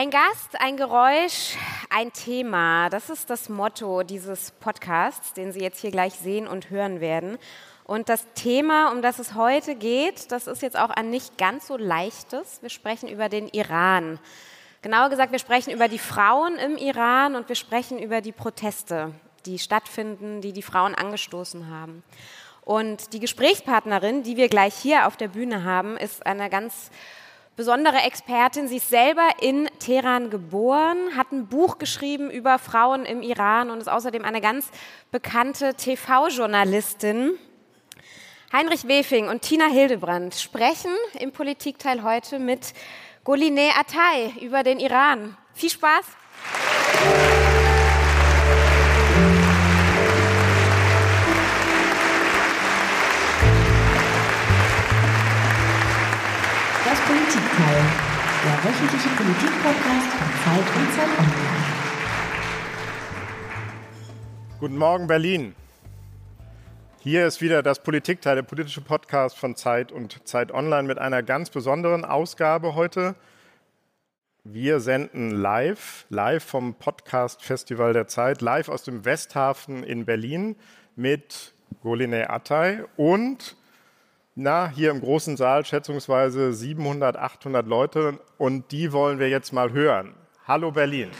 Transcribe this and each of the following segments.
Ein Gast, ein Geräusch, ein Thema. Das ist das Motto dieses Podcasts, den Sie jetzt hier gleich sehen und hören werden. Und das Thema, um das es heute geht, das ist jetzt auch ein nicht ganz so leichtes. Wir sprechen über den Iran. Genauer gesagt, wir sprechen über die Frauen im Iran und wir sprechen über die Proteste, die stattfinden, die die Frauen angestoßen haben. Und die Gesprächspartnerin, die wir gleich hier auf der Bühne haben, ist eine ganz besondere Expertin. Sie ist selber in Teheran geboren, hat ein Buch geschrieben über Frauen im Iran und ist außerdem eine ganz bekannte TV-Journalistin. Heinrich Wefing und Tina Hildebrand sprechen im Politikteil heute mit Goline Atay über den Iran. Viel Spaß! Politikteil, der wöchentliche Politikpodcast von Zeit und Zeit Online. Guten Morgen, Berlin. Hier ist wieder das Politikteil, der politische Podcast von Zeit und Zeit Online mit einer ganz besonderen Ausgabe heute. Wir senden live, live vom Podcast Festival der Zeit, live aus dem Westhafen in Berlin mit Goline Atay und na, hier im großen Saal schätzungsweise 700, 800 Leute und die wollen wir jetzt mal hören. Hallo Berlin.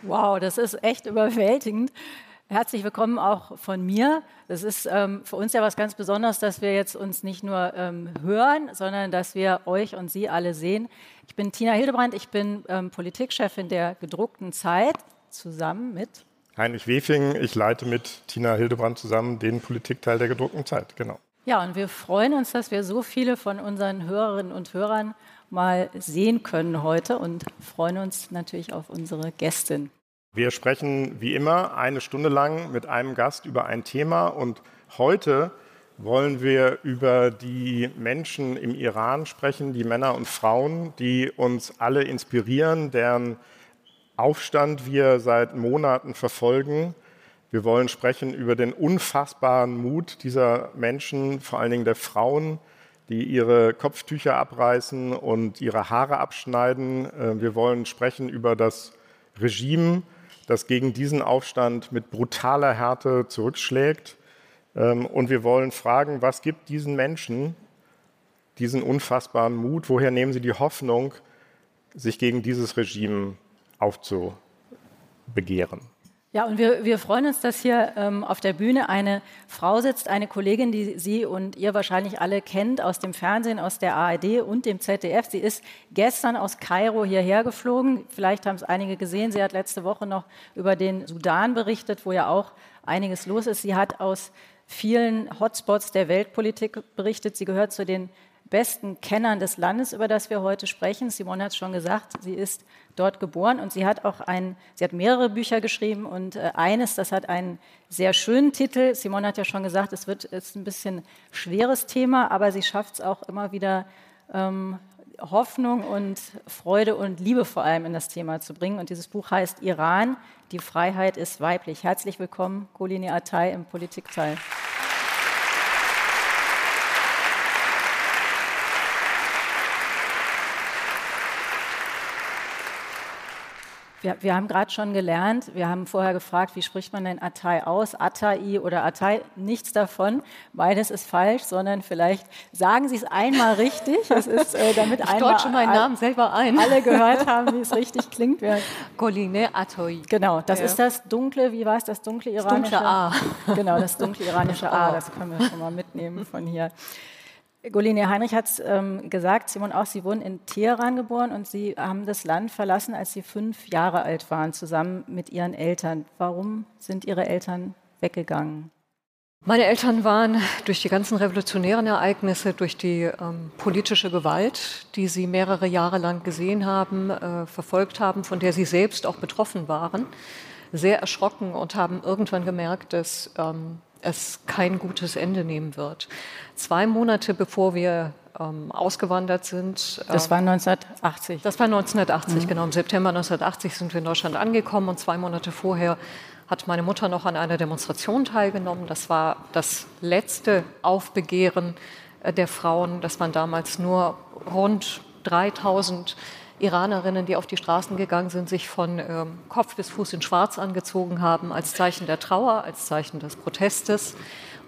Wow, das ist echt überwältigend. Herzlich willkommen auch von mir. Es ist ähm, für uns ja was ganz Besonderes, dass wir jetzt uns nicht nur ähm, hören, sondern dass wir euch und Sie alle sehen. Ich bin Tina Hildebrand, ich bin ähm, Politikchefin der gedruckten Zeit zusammen mit Heinrich Wefing. Ich leite mit Tina Hildebrand zusammen den Politikteil der gedruckten Zeit. Genau. Ja, und wir freuen uns, dass wir so viele von unseren Hörerinnen und Hörern mal sehen können heute und freuen uns natürlich auf unsere Gästin. Wir sprechen wie immer eine Stunde lang mit einem Gast über ein Thema und heute wollen wir über die Menschen im Iran sprechen, die Männer und Frauen, die uns alle inspirieren, deren Aufstand wir seit Monaten verfolgen. Wir wollen sprechen über den unfassbaren Mut dieser Menschen, vor allen Dingen der Frauen, die ihre Kopftücher abreißen und ihre Haare abschneiden. Äh, wir wollen sprechen über das Regime, das gegen diesen Aufstand mit brutaler Härte zurückschlägt. Ähm, und wir wollen fragen, was gibt diesen Menschen diesen unfassbaren Mut? Woher nehmen sie die Hoffnung, sich gegen dieses Regime aufzubegehren? Ja, und wir, wir freuen uns, dass hier ähm, auf der Bühne eine Frau sitzt, eine Kollegin, die Sie und ihr wahrscheinlich alle kennt aus dem Fernsehen, aus der ARD und dem ZDF. Sie ist gestern aus Kairo hierher geflogen. Vielleicht haben es einige gesehen. Sie hat letzte Woche noch über den Sudan berichtet, wo ja auch einiges los ist. Sie hat aus vielen Hotspots der Weltpolitik berichtet. Sie gehört zu den besten Kennern des Landes, über das wir heute sprechen. Simone hat es schon gesagt, sie ist dort geboren und sie hat auch ein, sie hat mehrere Bücher geschrieben und äh, eines, das hat einen sehr schönen Titel. Simone hat ja schon gesagt, es wird ist ein bisschen schweres Thema, aber sie schafft es auch immer wieder ähm, Hoffnung und Freude und Liebe vor allem in das Thema zu bringen. Und dieses Buch heißt Iran, die Freiheit ist weiblich. Herzlich willkommen, Golini Atay im Politikteil. Wir, wir haben gerade schon gelernt, wir haben vorher gefragt, wie spricht man denn Atay aus? Atai oder Atay? Nichts davon. Beides ist falsch, sondern vielleicht sagen Sie es einmal richtig. Es ist, äh, damit ich einmal deutsche meinen Namen selber ein. alle gehört haben, wie es richtig klingt. Goline Atoy. Genau, das ja. ist das dunkle, wie war es, das dunkle iranische? Das dunkle A. Genau, das dunkle iranische A, das können wir schon mal mitnehmen von hier. Goline Heinrich hat es ähm, gesagt, Simon auch, Sie wurden in Teheran geboren und Sie haben das Land verlassen, als Sie fünf Jahre alt waren, zusammen mit Ihren Eltern. Warum sind Ihre Eltern weggegangen? Meine Eltern waren durch die ganzen revolutionären Ereignisse, durch die ähm, politische Gewalt, die sie mehrere Jahre lang gesehen haben, äh, verfolgt haben, von der sie selbst auch betroffen waren, sehr erschrocken und haben irgendwann gemerkt, dass ähm, es kein gutes Ende nehmen wird. Zwei Monate bevor wir ähm, ausgewandert sind. Das war 1980. Das war 1980, mhm. genau. Im September 1980 sind wir in Deutschland angekommen und zwei Monate vorher hat meine Mutter noch an einer Demonstration teilgenommen. Das war das letzte Aufbegehren äh, der Frauen. Das waren damals nur rund 3000 Iranerinnen, die auf die Straßen gegangen sind, sich von ähm, Kopf bis Fuß in Schwarz angezogen haben, als Zeichen der Trauer, als Zeichen des Protestes.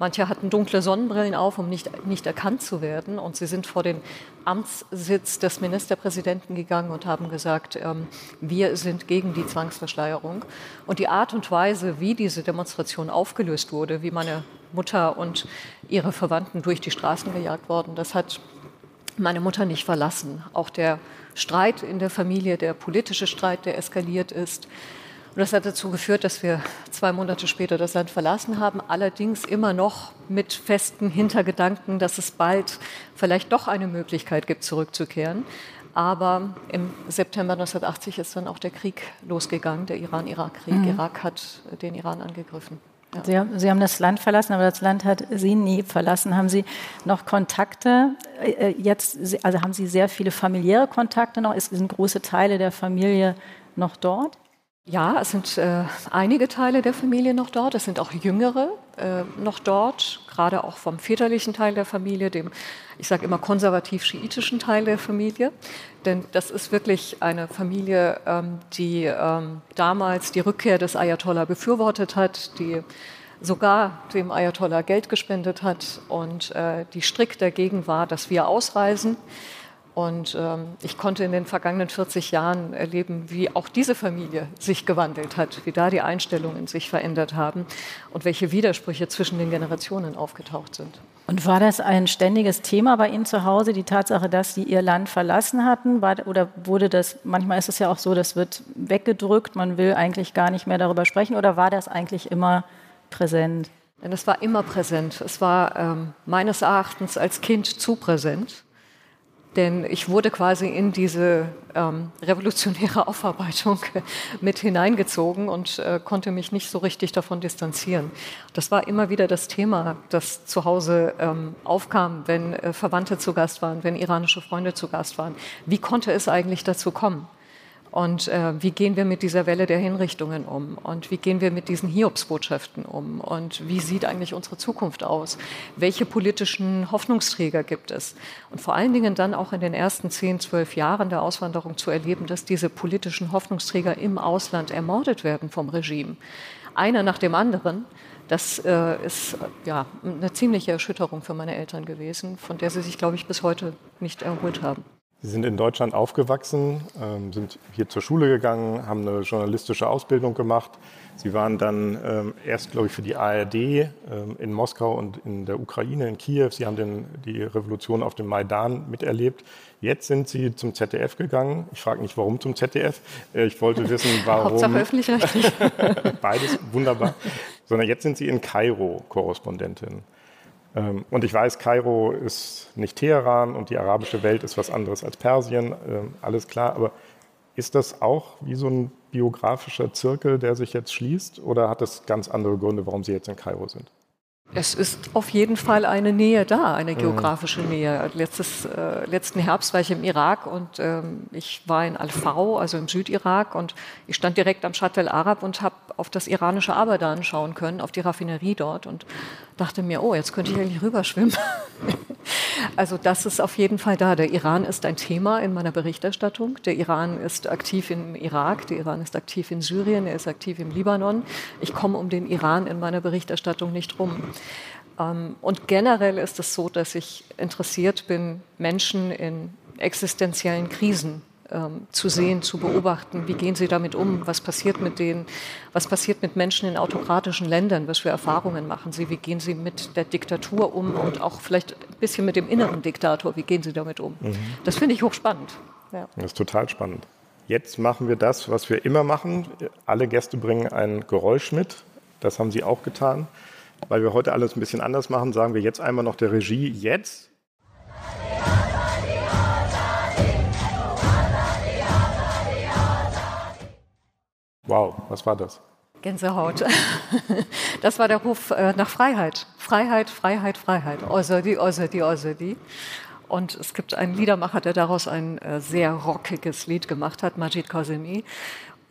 Manche hatten dunkle Sonnenbrillen auf, um nicht, nicht erkannt zu werden. Und sie sind vor den Amtssitz des Ministerpräsidenten gegangen und haben gesagt, ähm, wir sind gegen die Zwangsverschleierung. Und die Art und Weise, wie diese Demonstration aufgelöst wurde, wie meine Mutter und ihre Verwandten durch die Straßen gejagt wurden, das hat meine Mutter nicht verlassen. Auch der Streit in der Familie, der politische Streit, der eskaliert ist. Und das hat dazu geführt, dass wir zwei Monate später das Land verlassen haben, allerdings immer noch mit festen Hintergedanken, dass es bald vielleicht doch eine Möglichkeit gibt, zurückzukehren. Aber im September 1980 ist dann auch der Krieg losgegangen, der Iran-Irak-Krieg. Mhm. Irak hat den Iran angegriffen. Sie, haben, Sie, haben, das Land verlassen, aber das Land hat Sie nie verlassen. Haben Sie noch Kontakte äh, jetzt? Also haben Sie sehr viele familiäre Kontakte noch? Sind große Teile der Familie noch dort? Ja, es sind äh, einige Teile der Familie noch dort. Es sind auch jüngere äh, noch dort, gerade auch vom väterlichen Teil der Familie, dem, ich sage immer, konservativ-schiitischen Teil der Familie. Denn das ist wirklich eine Familie, ähm, die ähm, damals die Rückkehr des Ayatollah befürwortet hat, die sogar dem Ayatollah Geld gespendet hat und äh, die strikt dagegen war, dass wir ausreisen. Und ähm, ich konnte in den vergangenen 40 Jahren erleben, wie auch diese Familie sich gewandelt hat, wie da die Einstellungen sich verändert haben und welche Widersprüche zwischen den Generationen aufgetaucht sind. Und war das ein ständiges Thema bei Ihnen zu Hause, die Tatsache, dass Sie Ihr Land verlassen hatten? War, oder wurde das, manchmal ist es ja auch so, das wird weggedrückt, man will eigentlich gar nicht mehr darüber sprechen, oder war das eigentlich immer präsent? Denn es war immer präsent. Es war ähm, meines Erachtens als Kind zu präsent. Denn ich wurde quasi in diese ähm, revolutionäre Aufarbeitung mit hineingezogen und äh, konnte mich nicht so richtig davon distanzieren. Das war immer wieder das Thema, das zu Hause ähm, aufkam, wenn äh, Verwandte zu Gast waren, wenn iranische Freunde zu Gast waren. Wie konnte es eigentlich dazu kommen? Und äh, wie gehen wir mit dieser Welle der Hinrichtungen um? Und wie gehen wir mit diesen Hiobsbotschaften um? Und wie sieht eigentlich unsere Zukunft aus? Welche politischen Hoffnungsträger gibt es? Und vor allen Dingen dann auch in den ersten zehn, zwölf Jahren der Auswanderung zu erleben, dass diese politischen Hoffnungsträger im Ausland ermordet werden vom Regime. Einer nach dem anderen. Das äh, ist ja eine ziemliche Erschütterung für meine Eltern gewesen, von der sie sich, glaube ich, bis heute nicht erholt haben. Sie sind in Deutschland aufgewachsen, ähm, sind hier zur Schule gegangen, haben eine journalistische Ausbildung gemacht. Sie waren dann ähm, erst, glaube ich, für die ARD ähm, in Moskau und in der Ukraine, in Kiew. Sie haben den, die Revolution auf dem Maidan miterlebt. Jetzt sind Sie zum ZDF gegangen. Ich frage nicht, warum zum ZDF. Äh, ich wollte wissen, warum. Hauptsache öffentlich-rechtlich. Beides wunderbar. Sondern jetzt sind Sie in Kairo Korrespondentin. Ähm, und ich weiß, Kairo ist nicht Teheran und die arabische Welt ist was anderes als Persien, ähm, alles klar. Aber ist das auch wie so ein biografischer Zirkel, der sich jetzt schließt? Oder hat es ganz andere Gründe, warum Sie jetzt in Kairo sind? Es ist auf jeden Fall eine Nähe da, eine mhm. geografische. Nähe. Letztes, äh, letzten Herbst war ich im Irak und ähm, ich war in Al-Fau, also im Südirak, und ich stand direkt am Shat al-Arab und habe auf das iranische Abadan schauen können, auf die Raffinerie dort und dachte mir, oh, jetzt könnte ich eigentlich rüberschwimmen. also das ist auf jeden Fall da. Der Iran ist ein Thema in meiner Berichterstattung. Der Iran ist aktiv im Irak, der Iran ist aktiv in Syrien, er ist aktiv im Libanon. Ich komme um den Iran in meiner Berichterstattung nicht rum. Ähm, und generell ist es so, dass ich interessiert bin, Menschen in existenziellen Krisen ähm, zu sehen, zu beobachten, wie gehen sie damit um, was passiert mit denen, was passiert mit Menschen in autokratischen Ländern, was für Erfahrungen machen sie, wie gehen sie mit der Diktatur um und auch vielleicht ein bisschen mit dem inneren Diktator, wie gehen sie damit um. Mhm. Das finde ich hochspannend. Ja. Das ist total spannend. Jetzt machen wir das, was wir immer machen. Alle Gäste bringen ein Geräusch mit. Das haben Sie auch getan. Weil wir heute alles ein bisschen anders machen, sagen wir jetzt einmal noch der Regie jetzt. Wow, was war das? Gänsehaut. Das war der Ruf äh, nach Freiheit. Freiheit, Freiheit, Freiheit. Ozodi, Ozodi, Ozodi. Und es gibt einen Liedermacher, der daraus ein äh, sehr rockiges Lied gemacht hat, Majid Kazemi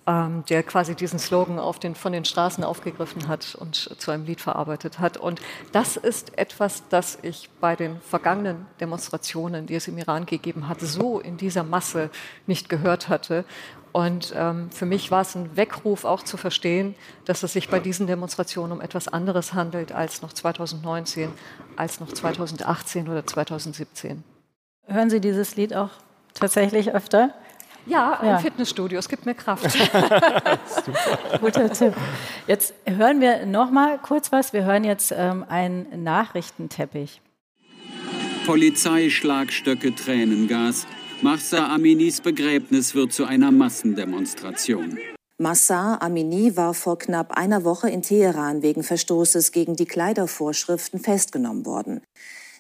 ähm, der quasi diesen Slogan den, von den Straßen aufgegriffen hat und zu einem Lied verarbeitet hat. Und das ist etwas, das ich bei den vergangenen Demonstrationen, die es im Iran gegeben hat, so in dieser Masse nicht gehört hatte. Und ähm, für mich war es ein Weckruf auch zu verstehen, dass es sich bei diesen Demonstrationen um etwas anderes handelt als noch 2019, als noch 2018 oder 2017. Hören Sie dieses Lied auch tatsächlich öfter? Ja, im ja. Fitnessstudio. Es gibt mir Kraft. Guter Tipp. Jetzt hören wir noch mal kurz was. Wir hören jetzt ähm, einen Nachrichtenteppich. Polizei, Schlagstöcke, Tränengas. Mahsa Aminis Begräbnis wird zu einer Massendemonstration. Massa Amini war vor knapp einer Woche in Teheran wegen Verstoßes gegen die Kleidervorschriften festgenommen worden.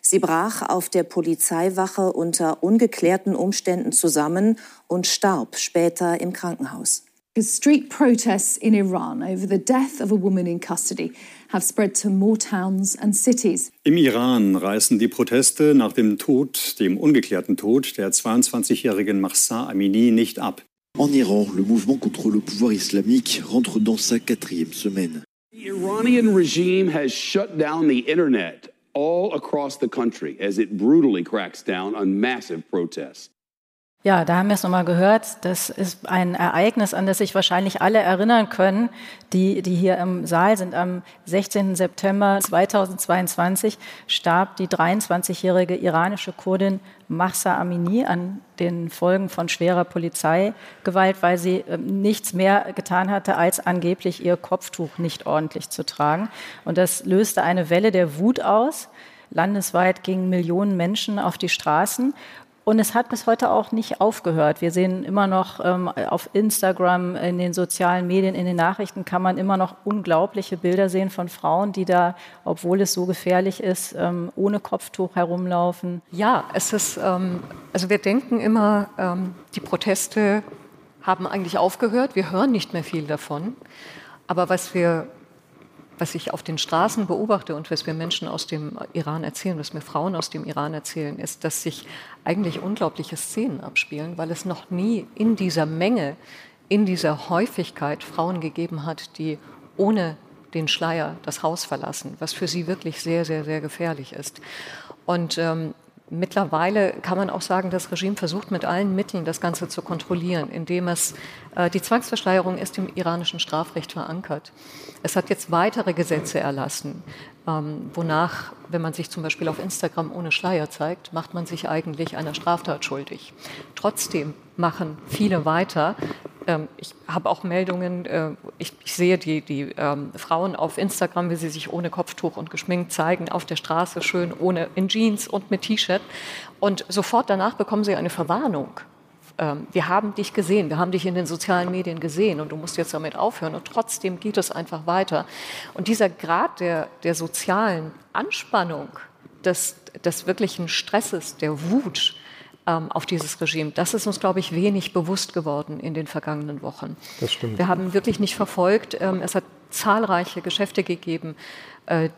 Sie brach auf der Polizeiwache unter ungeklärten Umständen zusammen und starb später im Krankenhaus. Street protests in Iran over the death of a woman in custody have spread to more towns and cities. Im Iran reißen die Proteste nach dem Tod, dem ungeklärten Tod der 22-jährigen Mahsa Amini nicht ab. En Iran, le mouvement contre le pouvoir islamique rentre dans sa quatrième semaine. The Iranian regime has shut down the internet all across the country as it brutally cracks down on massive protests. Ja, da haben wir es nochmal gehört. Das ist ein Ereignis, an das sich wahrscheinlich alle erinnern können, die, die hier im Saal sind. Am 16. September 2022 starb die 23-jährige iranische Kurdin Mahsa Amini an den Folgen von schwerer Polizeigewalt, weil sie ähm, nichts mehr getan hatte, als angeblich ihr Kopftuch nicht ordentlich zu tragen. Und das löste eine Welle der Wut aus. Landesweit gingen Millionen Menschen auf die Straßen. Und es hat bis heute auch nicht aufgehört. Wir sehen immer noch ähm, auf Instagram, in den sozialen Medien, in den Nachrichten kann man immer noch unglaubliche Bilder sehen von Frauen, die da, obwohl es so gefährlich ist, ähm, ohne Kopftuch herumlaufen. Ja, es ist, ähm, also wir denken immer, ähm, die Proteste haben eigentlich aufgehört. Wir hören nicht mehr viel davon. Aber was wir was ich auf den Straßen beobachte und was mir Menschen aus dem Iran erzählen, was mir Frauen aus dem Iran erzählen, ist, dass sich eigentlich unglaubliche Szenen abspielen, weil es noch nie in dieser Menge, in dieser Häufigkeit Frauen gegeben hat, die ohne den Schleier das Haus verlassen, was für sie wirklich sehr, sehr, sehr gefährlich ist. Und ähm, Mittlerweile kann man auch sagen, das Regime versucht mit allen Mitteln das Ganze zu kontrollieren, indem es äh, die Zwangsverschleierung ist im iranischen Strafrecht verankert. Es hat jetzt weitere Gesetze erlassen, ähm, wonach, wenn man sich zum Beispiel auf Instagram ohne Schleier zeigt, macht man sich eigentlich einer Straftat schuldig. Trotzdem machen viele weiter, ähm, ich habe auch Meldungen, äh, ich, ich, sehe die, die ähm, Frauen auf Instagram, wie sie sich ohne Kopftuch und geschminkt zeigen, auf der Straße schön ohne in Jeans und mit T-Shirt. Und sofort danach bekommen sie eine Verwarnung. Ähm, wir haben dich gesehen, wir haben dich in den sozialen Medien gesehen und du musst jetzt damit aufhören. Und trotzdem geht es einfach weiter. Und dieser Grad der, der sozialen Anspannung, des, des wirklichen Stresses, der Wut, auf dieses Regime. Das ist uns, glaube ich, wenig bewusst geworden in den vergangenen Wochen. Das stimmt. Wir haben wirklich nicht verfolgt. Ähm, es hat zahlreiche Geschäfte gegeben,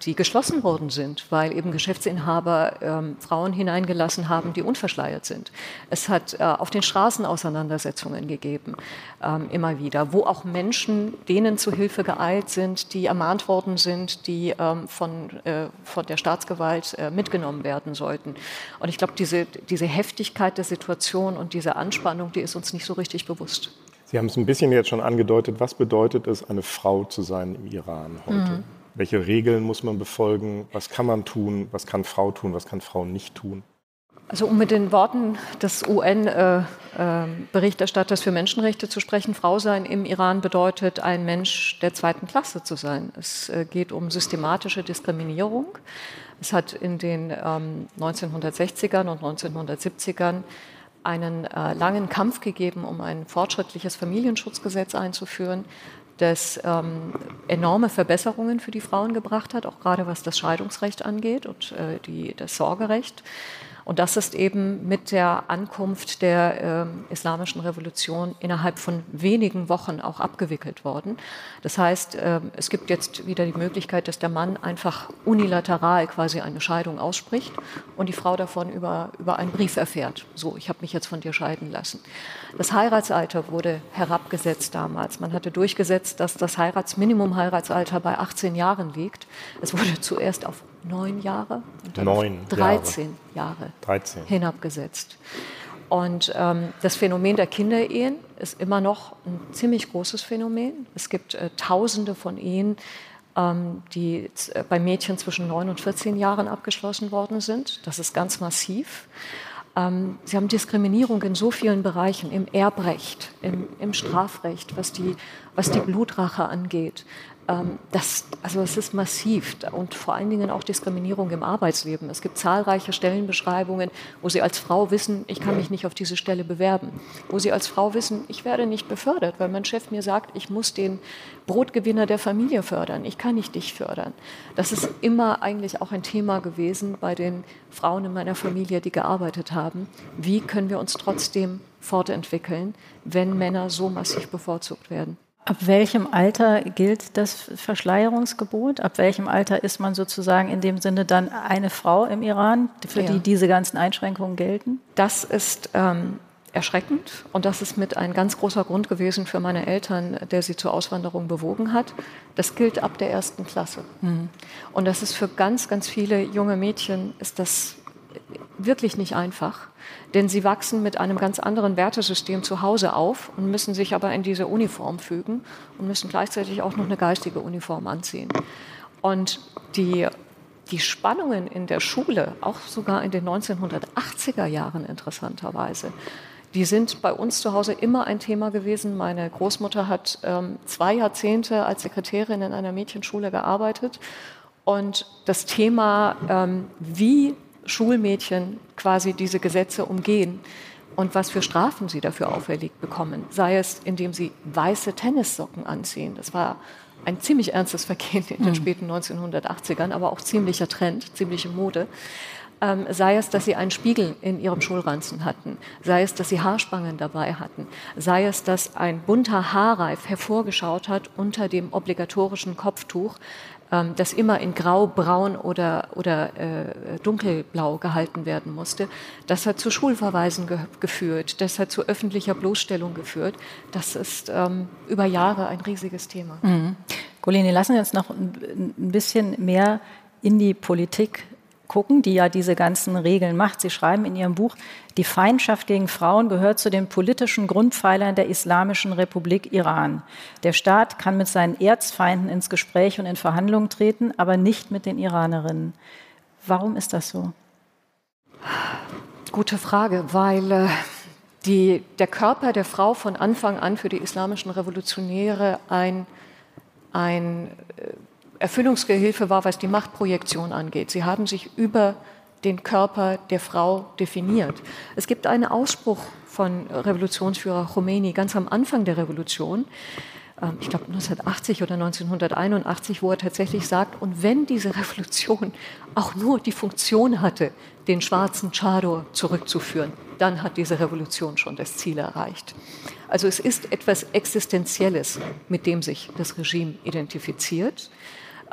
die geschlossen worden sind, weil eben Geschäftsinhaber ähm, Frauen hineingelassen haben, die unverschleiert sind. Es hat äh, auf den Straßen Auseinandersetzungen gegeben, ähm, immer wieder, wo auch Menschen denen zu Hilfe geeilt sind, die ermahnt worden sind, die ähm, von, äh, von der Staatsgewalt äh, mitgenommen werden sollten. Und ich glaube, diese, diese Heftigkeit der Situation und diese Anspannung, die ist uns nicht so richtig bewusst. Sie haben es ein bisschen jetzt schon angedeutet. Was bedeutet es, eine Frau zu sein im Iran heute? Mhm. Welche Regeln muss man befolgen? Was kann man tun? Was kann Frau tun? Was kann Frau nicht tun? Also um mit den Worten des UN-Berichterstatters äh, äh, für Menschenrechte zu sprechen, Frau sein im Iran bedeutet, ein Mensch der zweiten Klasse zu sein. Es äh, geht um systematische Diskriminierung. Es hat in den ähm, 1960ern und 1970ern einen äh, langen Kampf gegeben, um ein fortschrittliches Familienschutzgesetz einzuführen das ähm, enorme Verbesserungen für die Frauen gebracht hat, auch gerade was das Scheidungsrecht angeht und äh, die, das Sorgerecht. Und das ist eben mit der Ankunft der äh, Islamischen Revolution innerhalb von wenigen Wochen auch abgewickelt worden. Das heißt, äh, es gibt jetzt wieder die Möglichkeit, dass der Mann einfach unilateral quasi eine Scheidung ausspricht und die Frau davon über, über einen Brief erfährt. So, ich habe mich jetzt von dir scheiden lassen. Das Heiratsalter wurde herabgesetzt damals. Man hatte durchgesetzt, dass das Heiratsminimum-Heiratsalter bei 18 Jahren liegt. Es wurde zuerst auf neun Jahre neun 13 Jahre, Jahre 13. hinabgesetzt. Und ähm, das Phänomen der Kinderehen ist immer noch ein ziemlich großes Phänomen. Es gibt äh, Tausende von Ehen, ähm, die äh, bei Mädchen zwischen 9 und 14 Jahren abgeschlossen worden sind. Das ist ganz massiv. Ähm, Sie haben Diskriminierung in so vielen Bereichen, im Erbrecht, im, im Strafrecht, was die, was die Blutrache angeht, das, also es ist massiv und vor allen Dingen auch Diskriminierung im Arbeitsleben. Es gibt zahlreiche Stellenbeschreibungen, wo Sie als Frau wissen, ich kann mich nicht auf diese Stelle bewerben. Wo Sie als Frau wissen, ich werde nicht befördert, weil mein Chef mir sagt, ich muss den Brotgewinner der Familie fördern. Ich kann nicht dich fördern. Das ist immer eigentlich auch ein Thema gewesen bei den Frauen in meiner Familie, die gearbeitet haben. Wie können wir uns trotzdem fortentwickeln, wenn Männer so massiv bevorzugt werden? Ab welchem Alter gilt das Verschleierungsgebot? Ab welchem Alter ist man sozusagen in dem Sinne dann eine Frau im Iran, für ja. die diese ganzen Einschränkungen gelten? Das ist ähm, erschreckend und das ist mit ein ganz großer Grund gewesen für meine Eltern, der sie zur Auswanderung bewogen hat. Das gilt ab der ersten Klasse. Mhm. Und das ist für ganz, ganz viele junge Mädchen ist das wirklich nicht einfach, denn sie wachsen mit einem ganz anderen Wertesystem zu Hause auf und müssen sich aber in diese Uniform fügen und müssen gleichzeitig auch noch eine geistige Uniform anziehen. Und die, die Spannungen in der Schule, auch sogar in den 1980er Jahren interessanterweise, die sind bei uns zu Hause immer ein Thema gewesen. Meine Großmutter hat ähm, zwei Jahrzehnte als Sekretärin in einer Mädchenschule gearbeitet. Und das Thema, ähm, wie Schulmädchen quasi diese Gesetze umgehen und was für Strafen sie dafür auferlegt bekommen. Sei es, indem sie weiße Tennissocken anziehen. Das war ein ziemlich ernstes Vergehen in den mhm. späten 1980ern, aber auch ziemlicher Trend, ziemliche Mode. Ähm, sei es, dass sie einen Spiegel in ihrem Schulranzen hatten, sei es, dass sie Haarspangen dabei hatten, sei es, dass ein bunter Haarreif hervorgeschaut hat unter dem obligatorischen Kopftuch, das immer in Grau, Braun oder, oder äh, Dunkelblau gehalten werden musste. Das hat zu Schulverweisen ge geführt, das hat zu öffentlicher Bloßstellung geführt. Das ist ähm, über Jahre ein riesiges Thema. Mhm. Golini, lassen wir uns noch ein bisschen mehr in die Politik gucken, die ja diese ganzen Regeln macht. Sie schreiben in Ihrem Buch, die Feindschaft gegen Frauen gehört zu den politischen Grundpfeilern der Islamischen Republik Iran. Der Staat kann mit seinen Erzfeinden ins Gespräch und in Verhandlungen treten, aber nicht mit den Iranerinnen. Warum ist das so? Gute Frage, weil äh, die, der Körper der Frau von Anfang an für die islamischen Revolutionäre ein, ein äh, Erfüllungsgehilfe war, was die Machtprojektion angeht. Sie haben sich über den Körper der Frau definiert. Es gibt einen Ausspruch von Revolutionsführer Khomeini ganz am Anfang der Revolution, ähm, ich glaube 1980 oder 1981, wo er tatsächlich sagt, und wenn diese Revolution auch nur die Funktion hatte, den schwarzen Chador zurückzuführen, dann hat diese Revolution schon das Ziel erreicht. Also es ist etwas Existenzielles, mit dem sich das Regime identifiziert.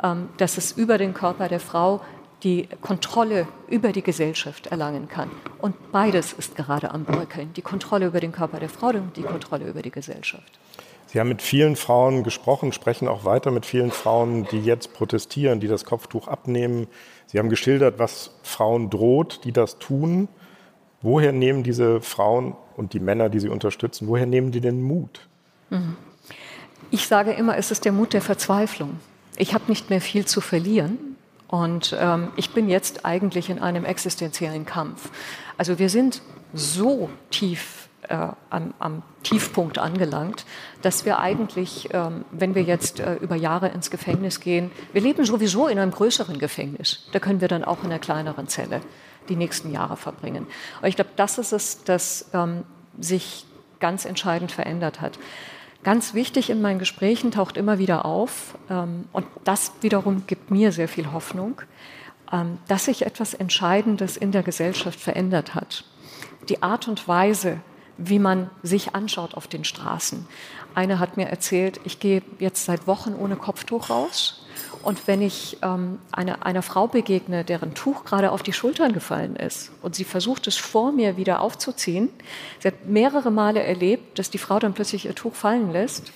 Ähm, dass es über den Körper der Frau die Kontrolle über die Gesellschaft erlangen kann. Und beides ist gerade am Bröckeln, die Kontrolle über den Körper der Frau und die Kontrolle über die Gesellschaft. Sie haben mit vielen Frauen gesprochen, sprechen auch weiter mit vielen Frauen, die jetzt protestieren, die das Kopftuch abnehmen. Sie haben geschildert, was Frauen droht, die das tun. Woher nehmen diese Frauen und die Männer, die sie unterstützen, woher nehmen die den Mut? Mhm. Ich sage immer, es ist der Mut der Verzweiflung ich habe nicht mehr viel zu verlieren und ähm, ich bin jetzt eigentlich in einem existenziellen Kampf. Also wir sind so tief äh, am, am, Tiefpunkt angelangt, dass wir eigentlich, ähm, wenn wir jetzt äh, über Jahre ins Gefängnis gehen, wir leben sowieso in einem größeren Gefängnis. Da können wir dann auch in einer kleineren Zelle die nächsten Jahre verbringen. Und ich glaube, das ist es, das ähm, sich ganz entscheidend verändert hat. Ganz wichtig in meinen Gesprächen taucht immer wieder auf, ähm, und das wiederum gibt mir sehr viel Hoffnung, ähm, dass sich etwas Entscheidendes in der Gesellschaft verändert hat. Die Art und Weise, wie man sich anschaut auf den Straßen. Eine hat mir erzählt, ich gehe jetzt seit Wochen ohne Kopftuch raus. Und wenn ich ähm, eine, einer Frau begegne, deren Tuch gerade auf die Schultern gefallen ist und sie versucht es vor mir wieder aufzuziehen, sie hat mehrere Male erlebt, dass die Frau dann plötzlich ihr Tuch fallen lässt.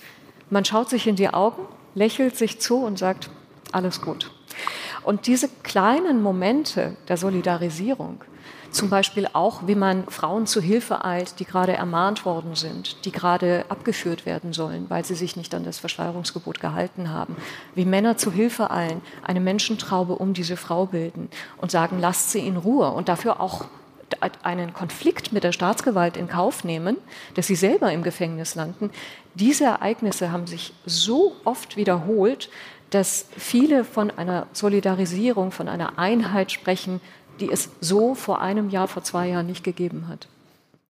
Man schaut sich in die Augen, lächelt sich zu und sagt, alles gut. Und diese kleinen Momente der Solidarisierung, zum Beispiel auch, wie man Frauen zu Hilfe eilt, die gerade ermahnt worden sind, die gerade abgeführt werden sollen, weil sie sich nicht an das Verschleierungsgebot gehalten haben. Wie Männer zu Hilfe eilen, eine Menschentraube um diese Frau bilden und sagen, lasst sie in Ruhe und dafür auch einen Konflikt mit der Staatsgewalt in Kauf nehmen, dass sie selber im Gefängnis landen. Diese Ereignisse haben sich so oft wiederholt, dass viele von einer Solidarisierung, von einer Einheit sprechen, die es so vor einem Jahr, vor zwei Jahren nicht gegeben hat.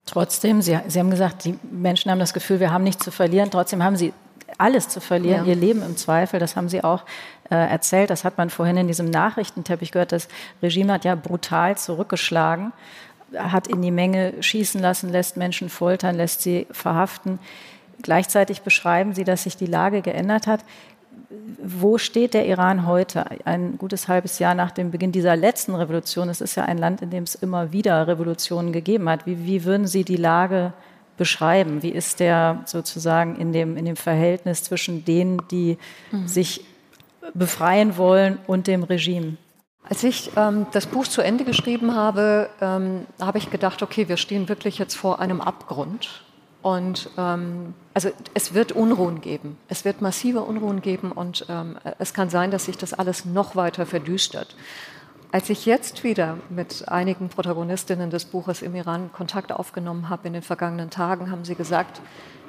Trotzdem, Sie, Sie haben gesagt, die Menschen haben das Gefühl, wir haben nichts zu verlieren. Trotzdem haben sie alles zu verlieren, ja. ihr Leben im Zweifel. Das haben Sie auch äh, erzählt. Das hat man vorhin in diesem Nachrichtenteppich gehört. Das Regime hat ja brutal zurückgeschlagen, hat in die Menge schießen lassen, lässt Menschen foltern, lässt sie verhaften. Gleichzeitig beschreiben Sie, dass sich die Lage geändert hat wo steht der Iran heute? Ein gutes halbes Jahr nach dem Beginn dieser letzten Revolution. Es ist ja ein Land, in dem es immer wieder Revolutionen gegeben hat. Wie, wie würden Sie die Lage beschreiben? Wie ist der sozusagen in dem, in dem Verhältnis zwischen denen, die mhm. sich befreien wollen und dem Regime? Als ich ähm, das Buch zu Ende geschrieben habe, ähm, habe ich gedacht, okay, wir stehen wirklich jetzt vor einem Abgrund. Und ähm, also es wird Unruhen geben. Es wird massive Unruhen geben und ähm, es kann sein, dass sich das alles noch weiter verdüstert. Als ich jetzt wieder mit einigen Protagonistinnen des Buches im Iran Kontakt aufgenommen habe in den vergangenen Tagen, haben sie gesagt,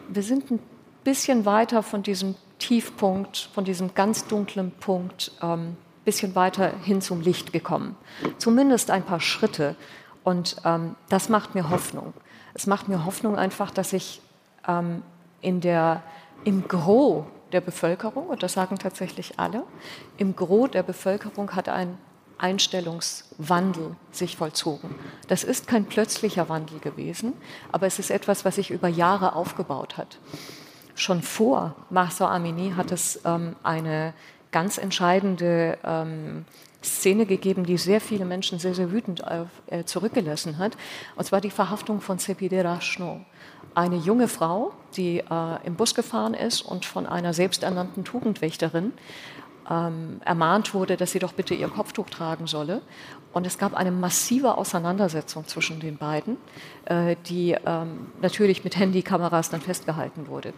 wir sind ein bisschen weiter von diesem Tiefpunkt, von diesem ganz dunklen Punkt, ähm, bisschen weiter hin zum Licht gekommen. Zumindest ein paar Schritte. Und ähm, das macht mir Hoffnung es macht mir Hoffnung einfach, dass ich ähm, in der, im Gros der Bevölkerung, und das sagen tatsächlich alle, im Gros der Bevölkerung hat ein Einstellungswandel sich vollzogen. Das ist kein plötzlicher Wandel gewesen, aber es ist etwas, was sich über Jahre aufgebaut hat. Schon vor Mahsa Amini hat es ähm, eine ganz entscheidende ähm, Szene gegeben, die sehr viele Menschen sehr, sehr wütend äh, zurückgelassen hat. Und zwar die Verhaftung von Sepide Rashno. Eine junge Frau, die äh, im Bus gefahren ist und von einer selbsternannten Tugendwächterin ähm, ermahnt wurde, dass sie doch bitte ihr Kopftuch tragen solle. Und es gab eine massive Auseinandersetzung zwischen den beiden, äh, die ähm, natürlich mit Handykameras dann festgehalten wurde.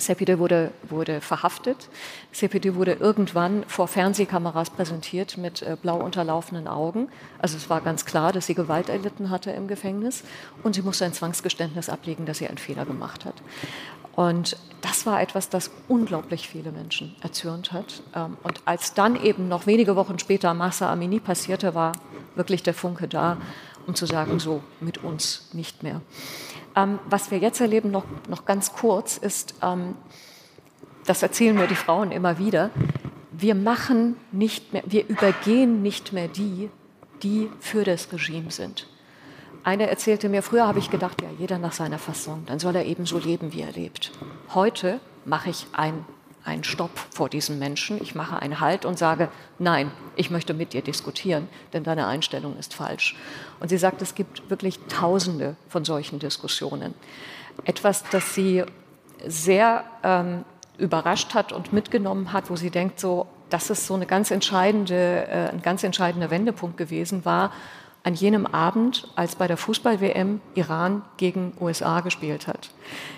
Sepide wurde, wurde verhaftet. Sepide wurde irgendwann vor Fernsehkameras präsentiert mit äh, blau unterlaufenden Augen. Also es war ganz klar, dass sie Gewalt erlitten hatte im Gefängnis und sie musste ein Zwangsgeständnis ablegen, dass sie einen Fehler gemacht hat. Und das war etwas, das unglaublich viele Menschen erzürnt hat. Ähm, und als dann eben noch wenige Wochen später Massa Amini passierte, war wirklich der Funke da, um zu sagen, so mit uns nicht mehr. Ähm, was wir jetzt erleben, noch, noch ganz kurz, ist, ähm, das erzählen mir die Frauen immer wieder, wir machen nicht mehr, wir übergehen nicht mehr die, die für das Regime sind. Eine erzählte mir, früher habe ich gedacht, ja, jeder nach seiner Fassung, dann soll er eben so leben, wie er lebt. Heute mache ich ein einen Stopp vor diesem Menschen. Ich mache einen Halt und sage, nein, ich möchte mit dir diskutieren, denn deine Einstellung ist falsch. Und sie sagt, es gibt wirklich Tausende von solchen Diskussionen. Etwas, das sie sehr ähm, überrascht hat und mitgenommen hat, wo sie denkt, so, das ist so eine ganz entscheidende, äh, ein ganz entscheidender Wendepunkt gewesen war, an jenem Abend, als bei der Fußball-WM Iran gegen USA gespielt hat.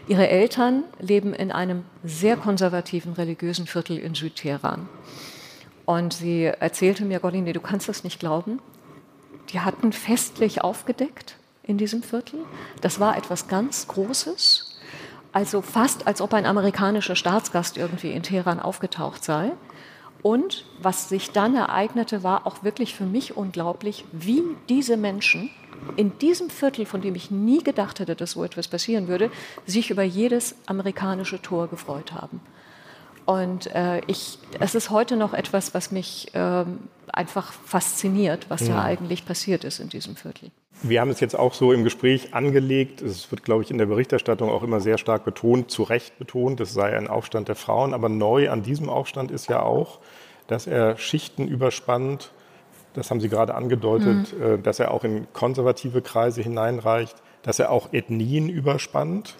Ihre Eltern leben in einem sehr konservativen religiösen Viertel in Südteheran. Und sie erzählte mir, Goline, du kannst das nicht glauben. Die hatten festlich aufgedeckt in diesem Viertel. Das war etwas ganz Großes. Also fast, als ob ein amerikanischer Staatsgast irgendwie in Teheran aufgetaucht sei. Und was sich dann ereignete, war auch wirklich für mich unglaublich, wie diese Menschen in diesem Viertel, von dem ich nie gedacht hätte, dass so etwas passieren würde, sich über jedes amerikanische Tor gefreut haben. Und äh, ich, es ist heute noch etwas, was mich ähm, einfach fasziniert, was da eigentlich passiert ist in diesem Viertel. Wir haben es jetzt auch so im Gespräch angelegt. Es wird, glaube ich, in der Berichterstattung auch immer sehr stark betont, zu Recht betont, es sei ein Aufstand der Frauen. Aber neu an diesem Aufstand ist ja auch, dass er Schichten überspannt. Das haben Sie gerade angedeutet, äh, dass er auch in konservative Kreise hineinreicht, dass er auch Ethnien überspannt.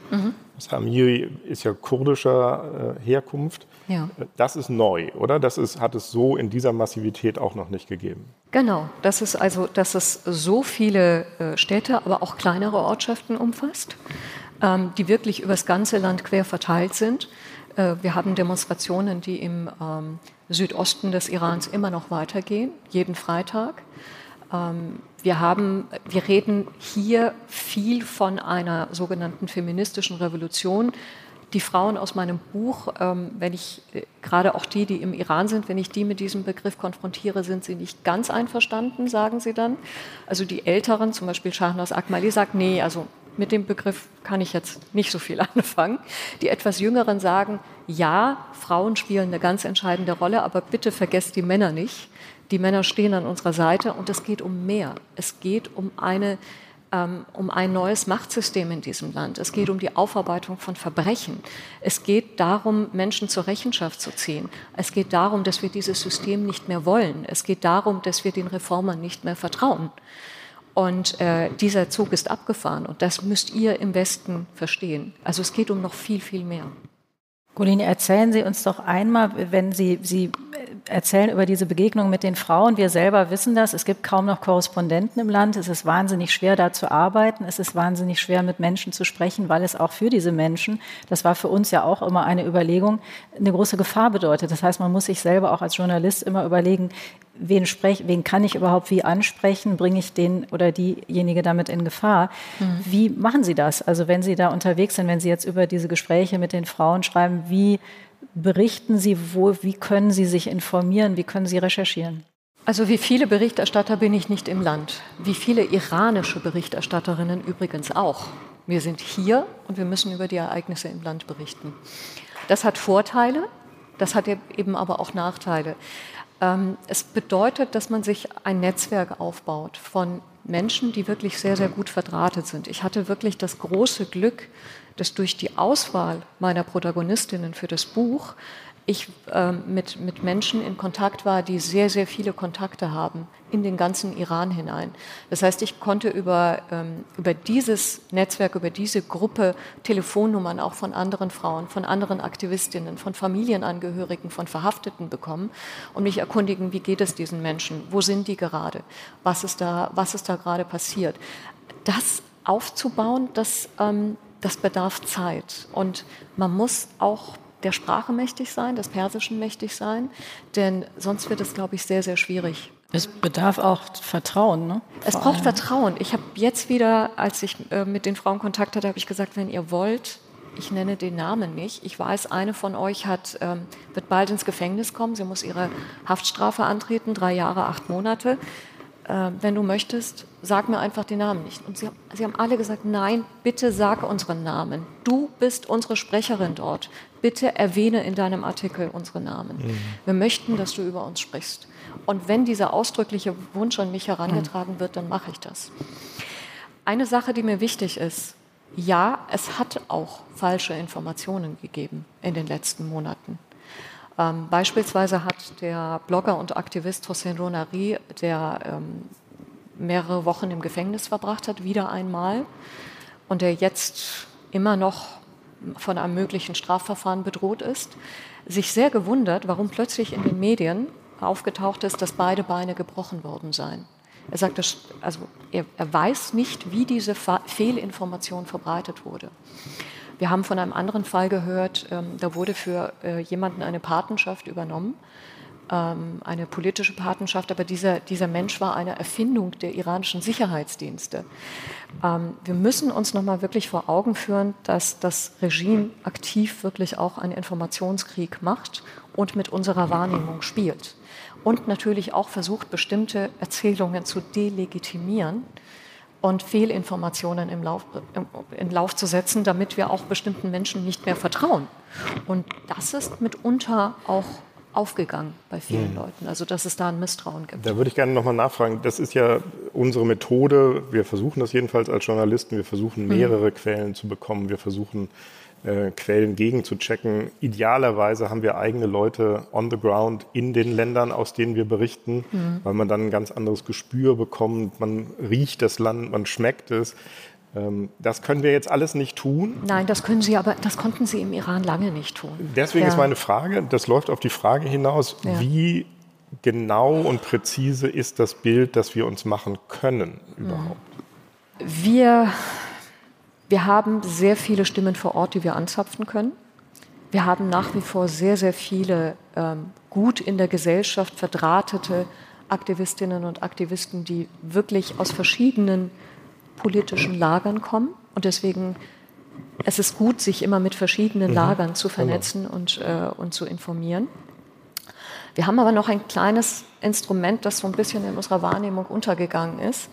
Samiri ist ja kurdischer äh, Herkunft. Ja. Das ist neu, oder? Das ist, hat es so in dieser Massivität auch noch nicht gegeben. Genau, dass es also, dass es so viele äh, Städte, aber auch kleinere Ortschaften umfasst, ähm, die wirklich übers ganze Land quer verteilt sind. Äh, wir haben Demonstrationen, die im ähm, Südosten des Irans immer noch weitergehen, jeden Freitag. Ähm, wir, haben, wir reden hier viel von einer sogenannten feministischen Revolution. Die Frauen aus meinem Buch, ähm, wenn ich äh, gerade auch die, die im Iran sind, wenn ich die mit diesem Begriff konfrontiere, sind sie nicht ganz einverstanden, sagen sie dann. Also die Älteren, zum Beispiel Shahnaz Akmali, sagt, nee, also mit dem Begriff kann ich jetzt nicht so viel anfangen. Die etwas Jüngeren sagen, ja, Frauen spielen eine ganz entscheidende Rolle, aber bitte vergesst die Männer nicht. Die Männer stehen an unserer Seite und es geht um mehr. Es geht um eine um ein neues Machtsystem in diesem Land. Es geht um die Aufarbeitung von Verbrechen. Es geht darum, Menschen zur Rechenschaft zu ziehen. Es geht darum, dass wir dieses System nicht mehr wollen. Es geht darum, dass wir den Reformern nicht mehr vertrauen. Und äh, dieser Zug ist abgefahren und das müsst ihr im Westen verstehen. Also es geht um noch viel, viel mehr. Colline, erzählen Sie uns doch einmal, wenn Sie, Sie erzählen über diese Begegnung mit den Frauen. Wir selber wissen das. Es gibt kaum noch Korrespondenten im Land. Es ist wahnsinnig schwer, da zu arbeiten. Es ist wahnsinnig schwer, mit Menschen zu sprechen, weil es auch für diese Menschen, das war für uns ja auch immer eine Überlegung, eine große Gefahr bedeutet. Das heißt, man muss sich selber auch als Journalist immer überlegen, wen, sprech, wen kann ich überhaupt wie ansprechen? Bringe ich den oder diejenige damit in Gefahr? Mhm. Wie machen Sie das? Also wenn Sie da unterwegs sind, wenn Sie jetzt über diese Gespräche mit den Frauen schreiben, wie berichten Sie, wo, wie können Sie sich informieren, wie können Sie recherchieren? Also wie viele Berichterstatter bin ich nicht im Land. Wie viele iranische Berichterstatterinnen übrigens auch. Wir sind hier und wir müssen über die Ereignisse im Land berichten. Das hat Vorteile, das hat eben aber auch Nachteile. Ähm, es bedeutet, dass man sich ein Netzwerk aufbaut von Menschen, die wirklich sehr, sehr gut verdrahtet sind. Ich hatte wirklich das große Glück, dass durch die Auswahl meiner Protagonistinnen für das Buch ich äh, mit, mit Menschen in Kontakt war, die sehr, sehr viele Kontakte haben in den ganzen Iran hinein. Das heißt, ich konnte über, ähm, über dieses Netzwerk, über diese Gruppe Telefonnummern auch von anderen Frauen, von anderen Aktivistinnen, von Familienangehörigen, von Verhafteten bekommen und mich erkundigen, wie geht es diesen Menschen, wo sind die gerade, was ist da, was ist da gerade passiert. Das aufzubauen, das, ähm, das bedarf Zeit und man muss auch der Sprache mächtig sein, des Persischen mächtig sein, denn sonst wird es, glaube ich, sehr, sehr schwierig. Es bedarf auch Vertrauen, ne? Es Vor braucht allem. Vertrauen. Ich habe jetzt wieder, als ich äh, mit den Frauen Kontakt hatte, habe ich gesagt, wenn ihr wollt, ich nenne den Namen nicht. Ich weiß, eine von euch hat, ähm, wird bald ins Gefängnis kommen. Sie muss ihre Haftstrafe antreten, drei Jahre, acht Monate äh, wenn du möchtest, sag mir einfach den Namen nicht. Und sie, sie, haben alle gesagt, nein, bitte sag unseren Namen. Du bist unsere Sprecherin dort. Bitte erwähne in deinem Artikel unsere Namen. Mhm. Wir möchten, dass du über uns sprichst. Und wenn dieser ausdrückliche Wunsch an mich herangetragen wird, dann mache ich das. Eine Sache, die mir wichtig ist, ja, es hat auch falsche Informationen gegeben in den letzten Monaten. Ähm, beispielsweise hat der Blogger und Aktivist Hossein Ronari, der ähm, mehrere Wochen im Gefängnis verbracht hat, wieder einmal und der jetzt immer noch von einem möglichen Strafverfahren bedroht ist, sich sehr gewundert, warum plötzlich in den Medien aufgetaucht ist, dass beide Beine gebrochen worden seien. Er sagt, dass, also er, er weiß nicht, wie diese Fehlinformation verbreitet wurde. Wir haben von einem anderen Fall gehört, ähm, da wurde für äh, jemanden eine Patenschaft übernommen, ähm, eine politische Patenschaft, aber dieser, dieser Mensch war eine Erfindung der iranischen Sicherheitsdienste. Ähm, wir müssen uns nochmal wirklich vor Augen führen, dass das Regime aktiv wirklich auch einen Informationskrieg macht und mit unserer Wahrnehmung spielt. Und natürlich auch versucht, bestimmte Erzählungen zu delegitimieren und Fehlinformationen im Lauf, in Lauf zu setzen, damit wir auch bestimmten Menschen nicht mehr vertrauen. Und das ist mitunter auch aufgegangen bei vielen mhm. Leuten, also dass es da ein Misstrauen gibt. Da würde ich gerne nochmal nachfragen. Das ist ja unsere Methode. Wir versuchen das jedenfalls als Journalisten. Wir versuchen mehrere mhm. Quellen zu bekommen. Wir versuchen äh, Quellen gegenzuchecken. Idealerweise haben wir eigene Leute on the ground in den Ländern, aus denen wir berichten, mhm. weil man dann ein ganz anderes Gespür bekommt. Man riecht das Land, man schmeckt es. Ähm, das können wir jetzt alles nicht tun. Nein, das können Sie, aber das konnten Sie im Iran lange nicht tun. Deswegen ja. ist meine Frage, das läuft auf die Frage hinaus, ja. wie genau und präzise ist das Bild, das wir uns machen können überhaupt? Wir, wir haben sehr viele Stimmen vor Ort, die wir anzapfen können. Wir haben nach wie vor sehr, sehr viele ähm, gut in der Gesellschaft verdrahtete Aktivistinnen und Aktivisten, die wirklich aus verschiedenen politischen Lagern kommen. Und deswegen es ist gut, sich immer mit verschiedenen mhm. Lagern zu vernetzen und, äh, und zu informieren. Wir haben aber noch ein kleines Instrument, das so ein bisschen in unserer Wahrnehmung untergegangen ist.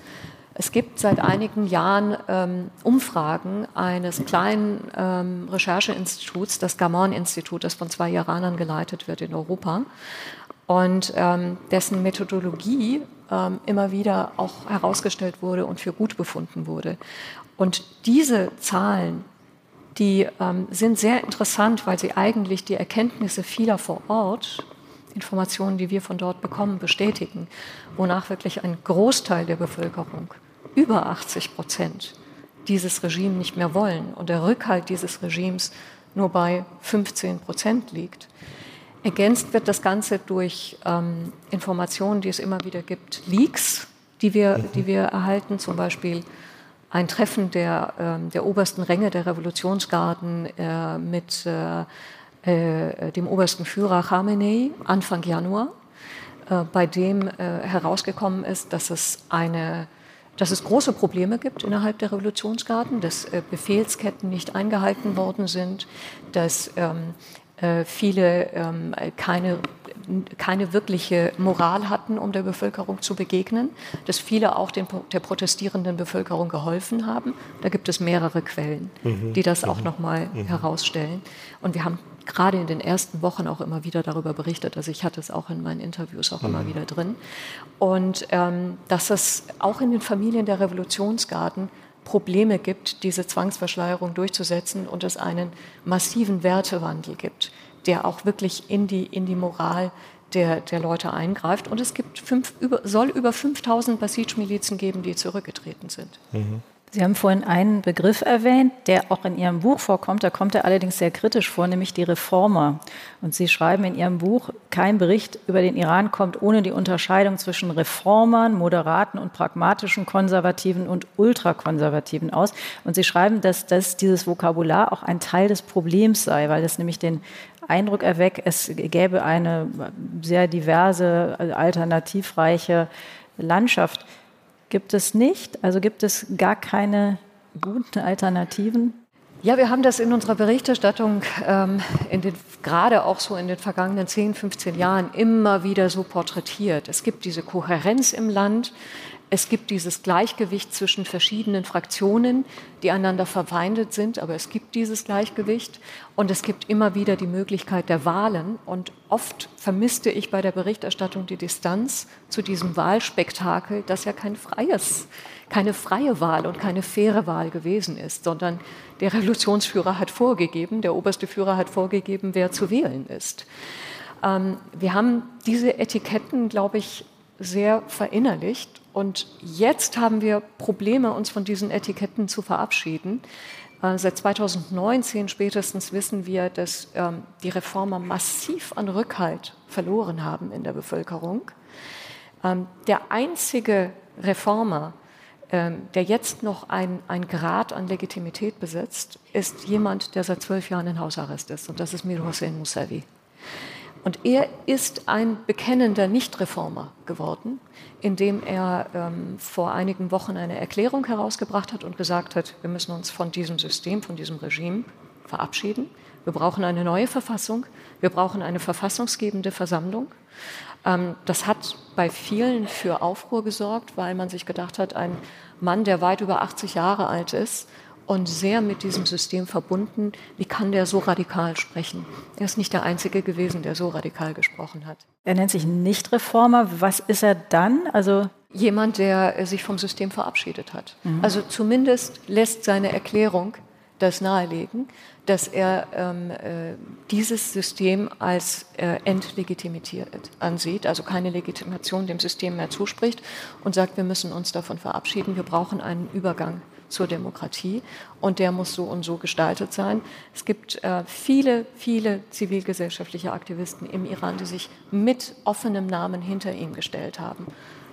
Es gibt seit einigen Jahren ähm, Umfragen eines kleinen ähm, Rechercheinstituts, das Gamon-Institut, das von zwei Iranern geleitet wird in Europa und ähm, dessen Methodologie ähm, immer wieder auch herausgestellt wurde und für gut befunden wurde. Und diese Zahlen, die ähm, sind sehr interessant, weil sie eigentlich die Erkenntnisse vieler vor Ort, Informationen, die wir von dort bekommen, bestätigen, wonach wirklich ein Großteil der Bevölkerung, über 80 Prozent, dieses Regime nicht mehr wollen und der Rückhalt dieses Regimes nur bei 15 Prozent liegt. Ergänzt wird das Ganze durch ähm, Informationen, die es immer wieder gibt, Leaks, die wir, mhm. die wir erhalten, zum Beispiel ein Treffen der, ähm, der obersten Ränge der Revolutionsgarden äh, mit äh, äh, dem obersten Führer Khamenei Anfang Januar, äh, bei dem äh, herausgekommen ist, dass es eine dass es große Probleme gibt innerhalb der Revolutionsgarden, dass äh, Befehlsketten nicht eingehalten worden sind, dass ähm, äh, viele ähm, keine, keine wirkliche Moral hatten, um der Bevölkerung zu begegnen, dass viele auch den, der protestierenden Bevölkerung geholfen haben. Da gibt es mehrere Quellen, mhm. die das auch mhm. nochmal mhm. herausstellen. Und wir haben gerade in den ersten Wochen auch immer wieder darüber berichtet. Also ich hatte es auch in meinen Interviews auch mhm. immer wieder drin. Und ähm, dass es auch in den Familien der Revolutionsgarden Probleme gibt, diese Zwangsverschleierung durchzusetzen und es einen massiven Wertewandel gibt, der auch wirklich in die, in die Moral der, der Leute eingreift. Und es gibt fünf, über, soll über 5000 Basij-Milizen geben, die zurückgetreten sind. Mhm. Sie haben vorhin einen Begriff erwähnt, der auch in Ihrem Buch vorkommt. Da kommt er allerdings sehr kritisch vor, nämlich die Reformer. Und Sie schreiben in Ihrem Buch, kein Bericht über den Iran kommt ohne die Unterscheidung zwischen Reformern, moderaten und pragmatischen Konservativen und Ultrakonservativen aus. Und Sie schreiben, dass das, dieses Vokabular auch ein Teil des Problems sei, weil es nämlich den Eindruck erweckt, es gäbe eine sehr diverse, alternativreiche Landschaft. Gibt es nicht? Also gibt es gar keine guten Alternativen? Ja, wir haben das in unserer Berichterstattung ähm, den, gerade auch so in den vergangenen 10, 15 Jahren immer wieder so porträtiert. Es gibt diese Kohärenz im Land. Es gibt dieses Gleichgewicht zwischen verschiedenen Fraktionen, die einander verfeindet sind, aber es gibt dieses Gleichgewicht und es gibt immer wieder die Möglichkeit der Wahlen. Und oft vermisste ich bei der Berichterstattung die Distanz zu diesem Wahlspektakel, das ja kein freies, keine freie Wahl und keine faire Wahl gewesen ist, sondern der Revolutionsführer hat vorgegeben, der oberste Führer hat vorgegeben, wer zu wählen ist. Ähm, wir haben diese Etiketten, glaube ich, sehr verinnerlicht und jetzt haben wir Probleme, uns von diesen Etiketten zu verabschieden. Äh, seit 2019 spätestens wissen wir, dass ähm, die Reformer massiv an Rückhalt verloren haben in der Bevölkerung. Ähm, der einzige Reformer, ähm, der jetzt noch ein, ein Grad an Legitimität besitzt, ist jemand, der seit zwölf Jahren in Hausarrest ist. Und das ist Mir Hossein Mousavi. Und er ist ein bekennender Nichtreformer geworden, indem er ähm, vor einigen Wochen eine Erklärung herausgebracht hat und gesagt hat, wir müssen uns von diesem System, von diesem Regime verabschieden. Wir brauchen eine neue Verfassung. Wir brauchen eine verfassungsgebende Versammlung. Ähm, das hat bei vielen für Aufruhr gesorgt, weil man sich gedacht hat, ein Mann, der weit über 80 Jahre alt ist und sehr mit diesem System verbunden, wie kann der so radikal sprechen? Er ist nicht der Einzige gewesen, der so radikal gesprochen hat. Er nennt sich Nichtreformer. Was ist er dann? Also jemand, der sich vom System verabschiedet hat. Mhm. Also zumindest lässt seine Erklärung das nahelegen, dass er ähm, äh, dieses System als äh, entlegitimiert ansieht, also keine Legitimation dem System mehr zuspricht und sagt, wir müssen uns davon verabschieden, wir brauchen einen Übergang zur Demokratie und der muss so und so gestaltet sein. Es gibt äh, viele, viele zivilgesellschaftliche Aktivisten im Iran, die sich mit offenem Namen hinter ihm gestellt haben.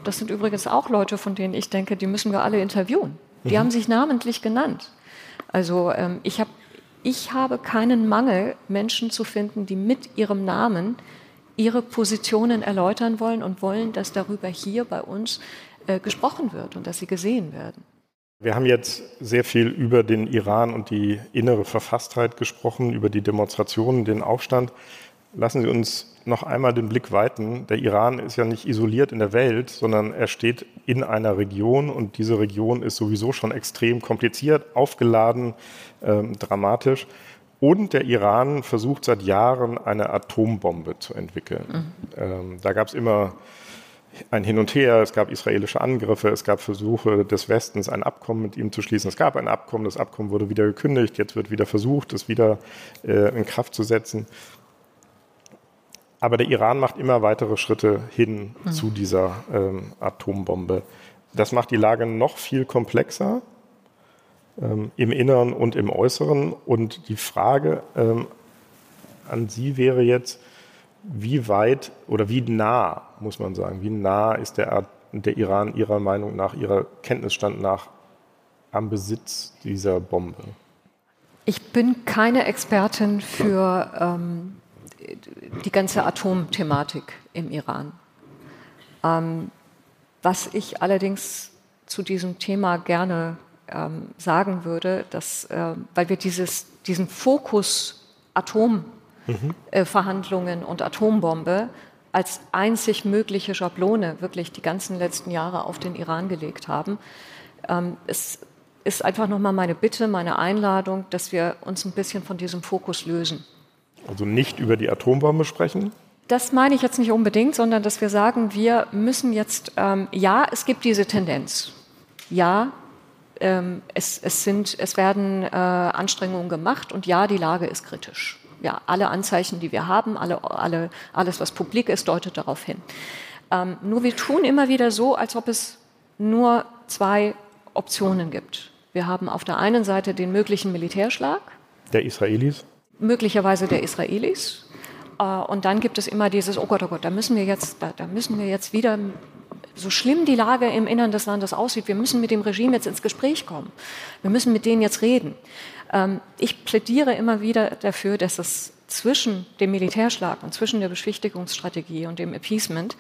Das sind übrigens auch Leute, von denen ich denke, die müssen wir alle interviewen. Die mhm. haben sich namentlich genannt. Also ähm, ich, hab, ich habe keinen Mangel, Menschen zu finden, die mit ihrem Namen ihre Positionen erläutern wollen und wollen, dass darüber hier bei uns äh, gesprochen wird und dass sie gesehen werden. Wir haben jetzt sehr viel über den Iran und die innere Verfasstheit gesprochen, über die Demonstrationen, den Aufstand. Lassen Sie uns noch einmal den Blick weiten. Der Iran ist ja nicht isoliert in der Welt, sondern er steht in einer Region und diese Region ist sowieso schon extrem kompliziert, aufgeladen, ähm, dramatisch. Und der Iran versucht seit Jahren eine Atombombe zu entwickeln. Mhm. Ähm, da gab es immer ein Hin und Her, es gab israelische Angriffe, es gab Versuche des Westens, ein Abkommen mit ihm zu schließen. Es gab ein Abkommen, das Abkommen wurde wieder gekündigt, jetzt wird wieder versucht, es wieder äh, in Kraft zu setzen. Aber der Iran macht immer weitere Schritte hin mhm. zu dieser ähm, Atombombe. Das macht die Lage noch viel komplexer ähm, im Inneren und im Äußeren. Und die Frage ähm, an Sie wäre jetzt, wie weit oder wie nah, muss man sagen, wie nah ist der, der Iran Ihrer Meinung nach, Ihrer Kenntnisstand nach am Besitz dieser Bombe? Ich bin keine Expertin für ähm, die ganze Atomthematik im Iran. Ähm, was ich allerdings zu diesem Thema gerne ähm, sagen würde, dass, äh, weil wir dieses, diesen Fokus Atomverhandlungen mhm. äh, und Atombombe als einzig mögliche Schablone wirklich die ganzen letzten Jahre auf den Iran gelegt haben. Ähm, es ist einfach nochmal meine Bitte, meine Einladung, dass wir uns ein bisschen von diesem Fokus lösen. Also nicht über die Atombombe sprechen? Das meine ich jetzt nicht unbedingt, sondern dass wir sagen, wir müssen jetzt, ähm, ja, es gibt diese Tendenz. Ja, ähm, es, es, sind, es werden äh, Anstrengungen gemacht und ja, die Lage ist kritisch. Ja, alle Anzeichen, die wir haben, alle, alle, alles, was publik ist, deutet darauf hin. Ähm, nur wir tun immer wieder so, als ob es nur zwei Optionen gibt. Wir haben auf der einen Seite den möglichen Militärschlag. Der Israelis möglicherweise der Israelis. Äh, und dann gibt es immer dieses, oh Gott, oh Gott, da müssen wir jetzt, da, da müssen wir jetzt wieder, so schlimm die Lage im Innern des Landes aussieht, wir müssen mit dem Regime jetzt ins Gespräch kommen. Wir müssen mit denen jetzt reden. Ähm, ich plädiere immer wieder dafür, dass es zwischen dem Militärschlag und zwischen der Beschwichtigungsstrategie und dem Appeasement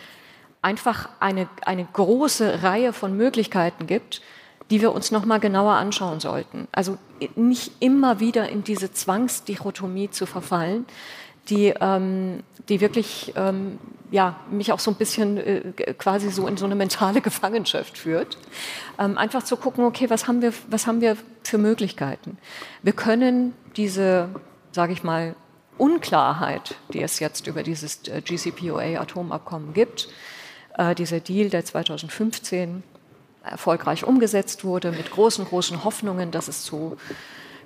einfach eine, eine große Reihe von Möglichkeiten gibt, die wir uns noch mal genauer anschauen sollten. Also nicht immer wieder in diese Zwangsdichotomie zu verfallen, die, ähm, die wirklich ähm, ja, mich auch so ein bisschen äh, quasi so in so eine mentale Gefangenschaft führt. Ähm, einfach zu gucken, okay, was haben, wir, was haben wir für Möglichkeiten? Wir können diese, sage ich mal, Unklarheit, die es jetzt über dieses äh, GCPOA-Atomabkommen gibt, äh, dieser Deal, der 2015 erfolgreich umgesetzt wurde, mit großen, großen Hoffnungen, dass es zu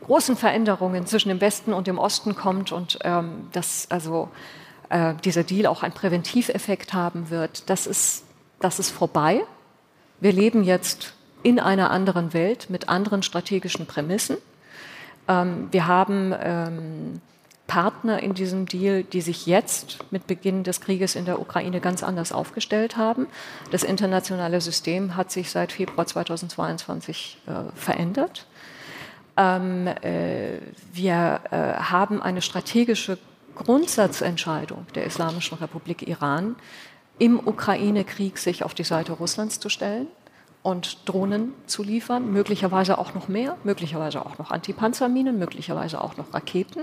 großen Veränderungen zwischen dem Westen und dem Osten kommt und ähm, dass also äh, dieser Deal auch einen Präventiveffekt haben wird. Das ist, das ist vorbei. Wir leben jetzt in einer anderen Welt mit anderen strategischen Prämissen. Ähm, wir haben ähm, Partner in diesem Deal, die sich jetzt mit Beginn des Krieges in der Ukraine ganz anders aufgestellt haben. Das internationale System hat sich seit Februar 2022 äh, verändert. Ähm, äh, wir äh, haben eine strategische Grundsatzentscheidung der Islamischen Republik Iran, im Ukraine-Krieg sich auf die Seite Russlands zu stellen und Drohnen zu liefern, möglicherweise auch noch mehr, möglicherweise auch noch Antipanzerminen, möglicherweise auch noch Raketen.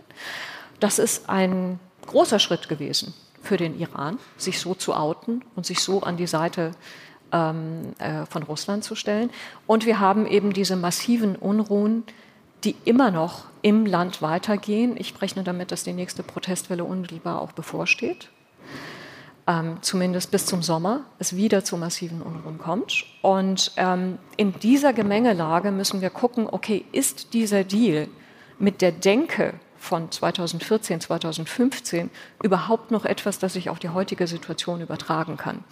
Das ist ein großer Schritt gewesen für den Iran, sich so zu outen und sich so an die Seite ähm, äh, von Russland zu stellen. Und wir haben eben diese massiven Unruhen, die immer noch im Land weitergehen. Ich rechne damit, dass die nächste Protestwelle unmittelbar auch bevorsteht. Ähm, zumindest bis zum Sommer es wieder zu massiven Unruhen kommt. Und ähm, in dieser Gemengelage müssen wir gucken, okay, ist dieser Deal mit der Denke von 2014, 2015 überhaupt noch etwas, das sich auf die heutige Situation übertragen kann?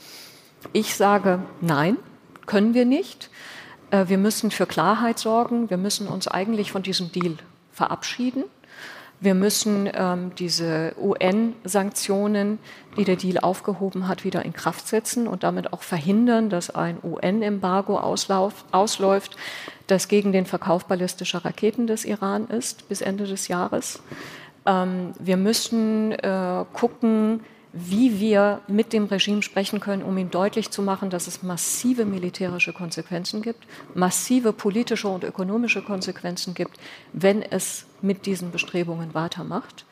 Ich sage nein, können wir nicht. Äh, wir müssen für Klarheit sorgen. Wir müssen uns eigentlich von diesem Deal verabschieden. Wir müssen ähm, diese UN-Sanktionen, die der Deal aufgehoben hat, wieder in Kraft setzen und damit auch verhindern, dass ein UN-Embargo ausläuft, das gegen den Verkauf ballistischer Raketen des Iran ist bis Ende des Jahres. Ähm, wir müssen äh, gucken, wie wir mit dem Regime sprechen können, um ihm deutlich zu machen, dass es massive militärische Konsequenzen gibt, massive politische und ökonomische Konsequenzen gibt, wenn es mit diesen Bestrebungen weitermacht.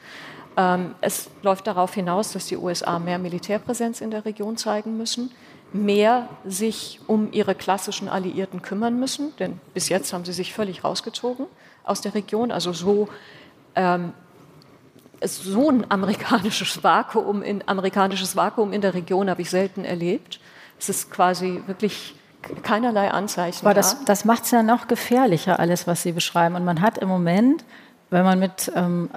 Ähm, es läuft darauf hinaus, dass die USA mehr Militärpräsenz in der Region zeigen müssen, mehr sich um ihre klassischen Alliierten kümmern müssen, denn bis jetzt haben sie sich völlig rausgezogen aus der Region, also so ähm, so ein amerikanisches Vakuum, in, amerikanisches Vakuum in der Region habe ich selten erlebt. Es ist quasi wirklich keinerlei Anzeichen. Aber das, das macht es ja noch gefährlicher, alles, was Sie beschreiben. Und man hat im Moment wenn man mit ähm,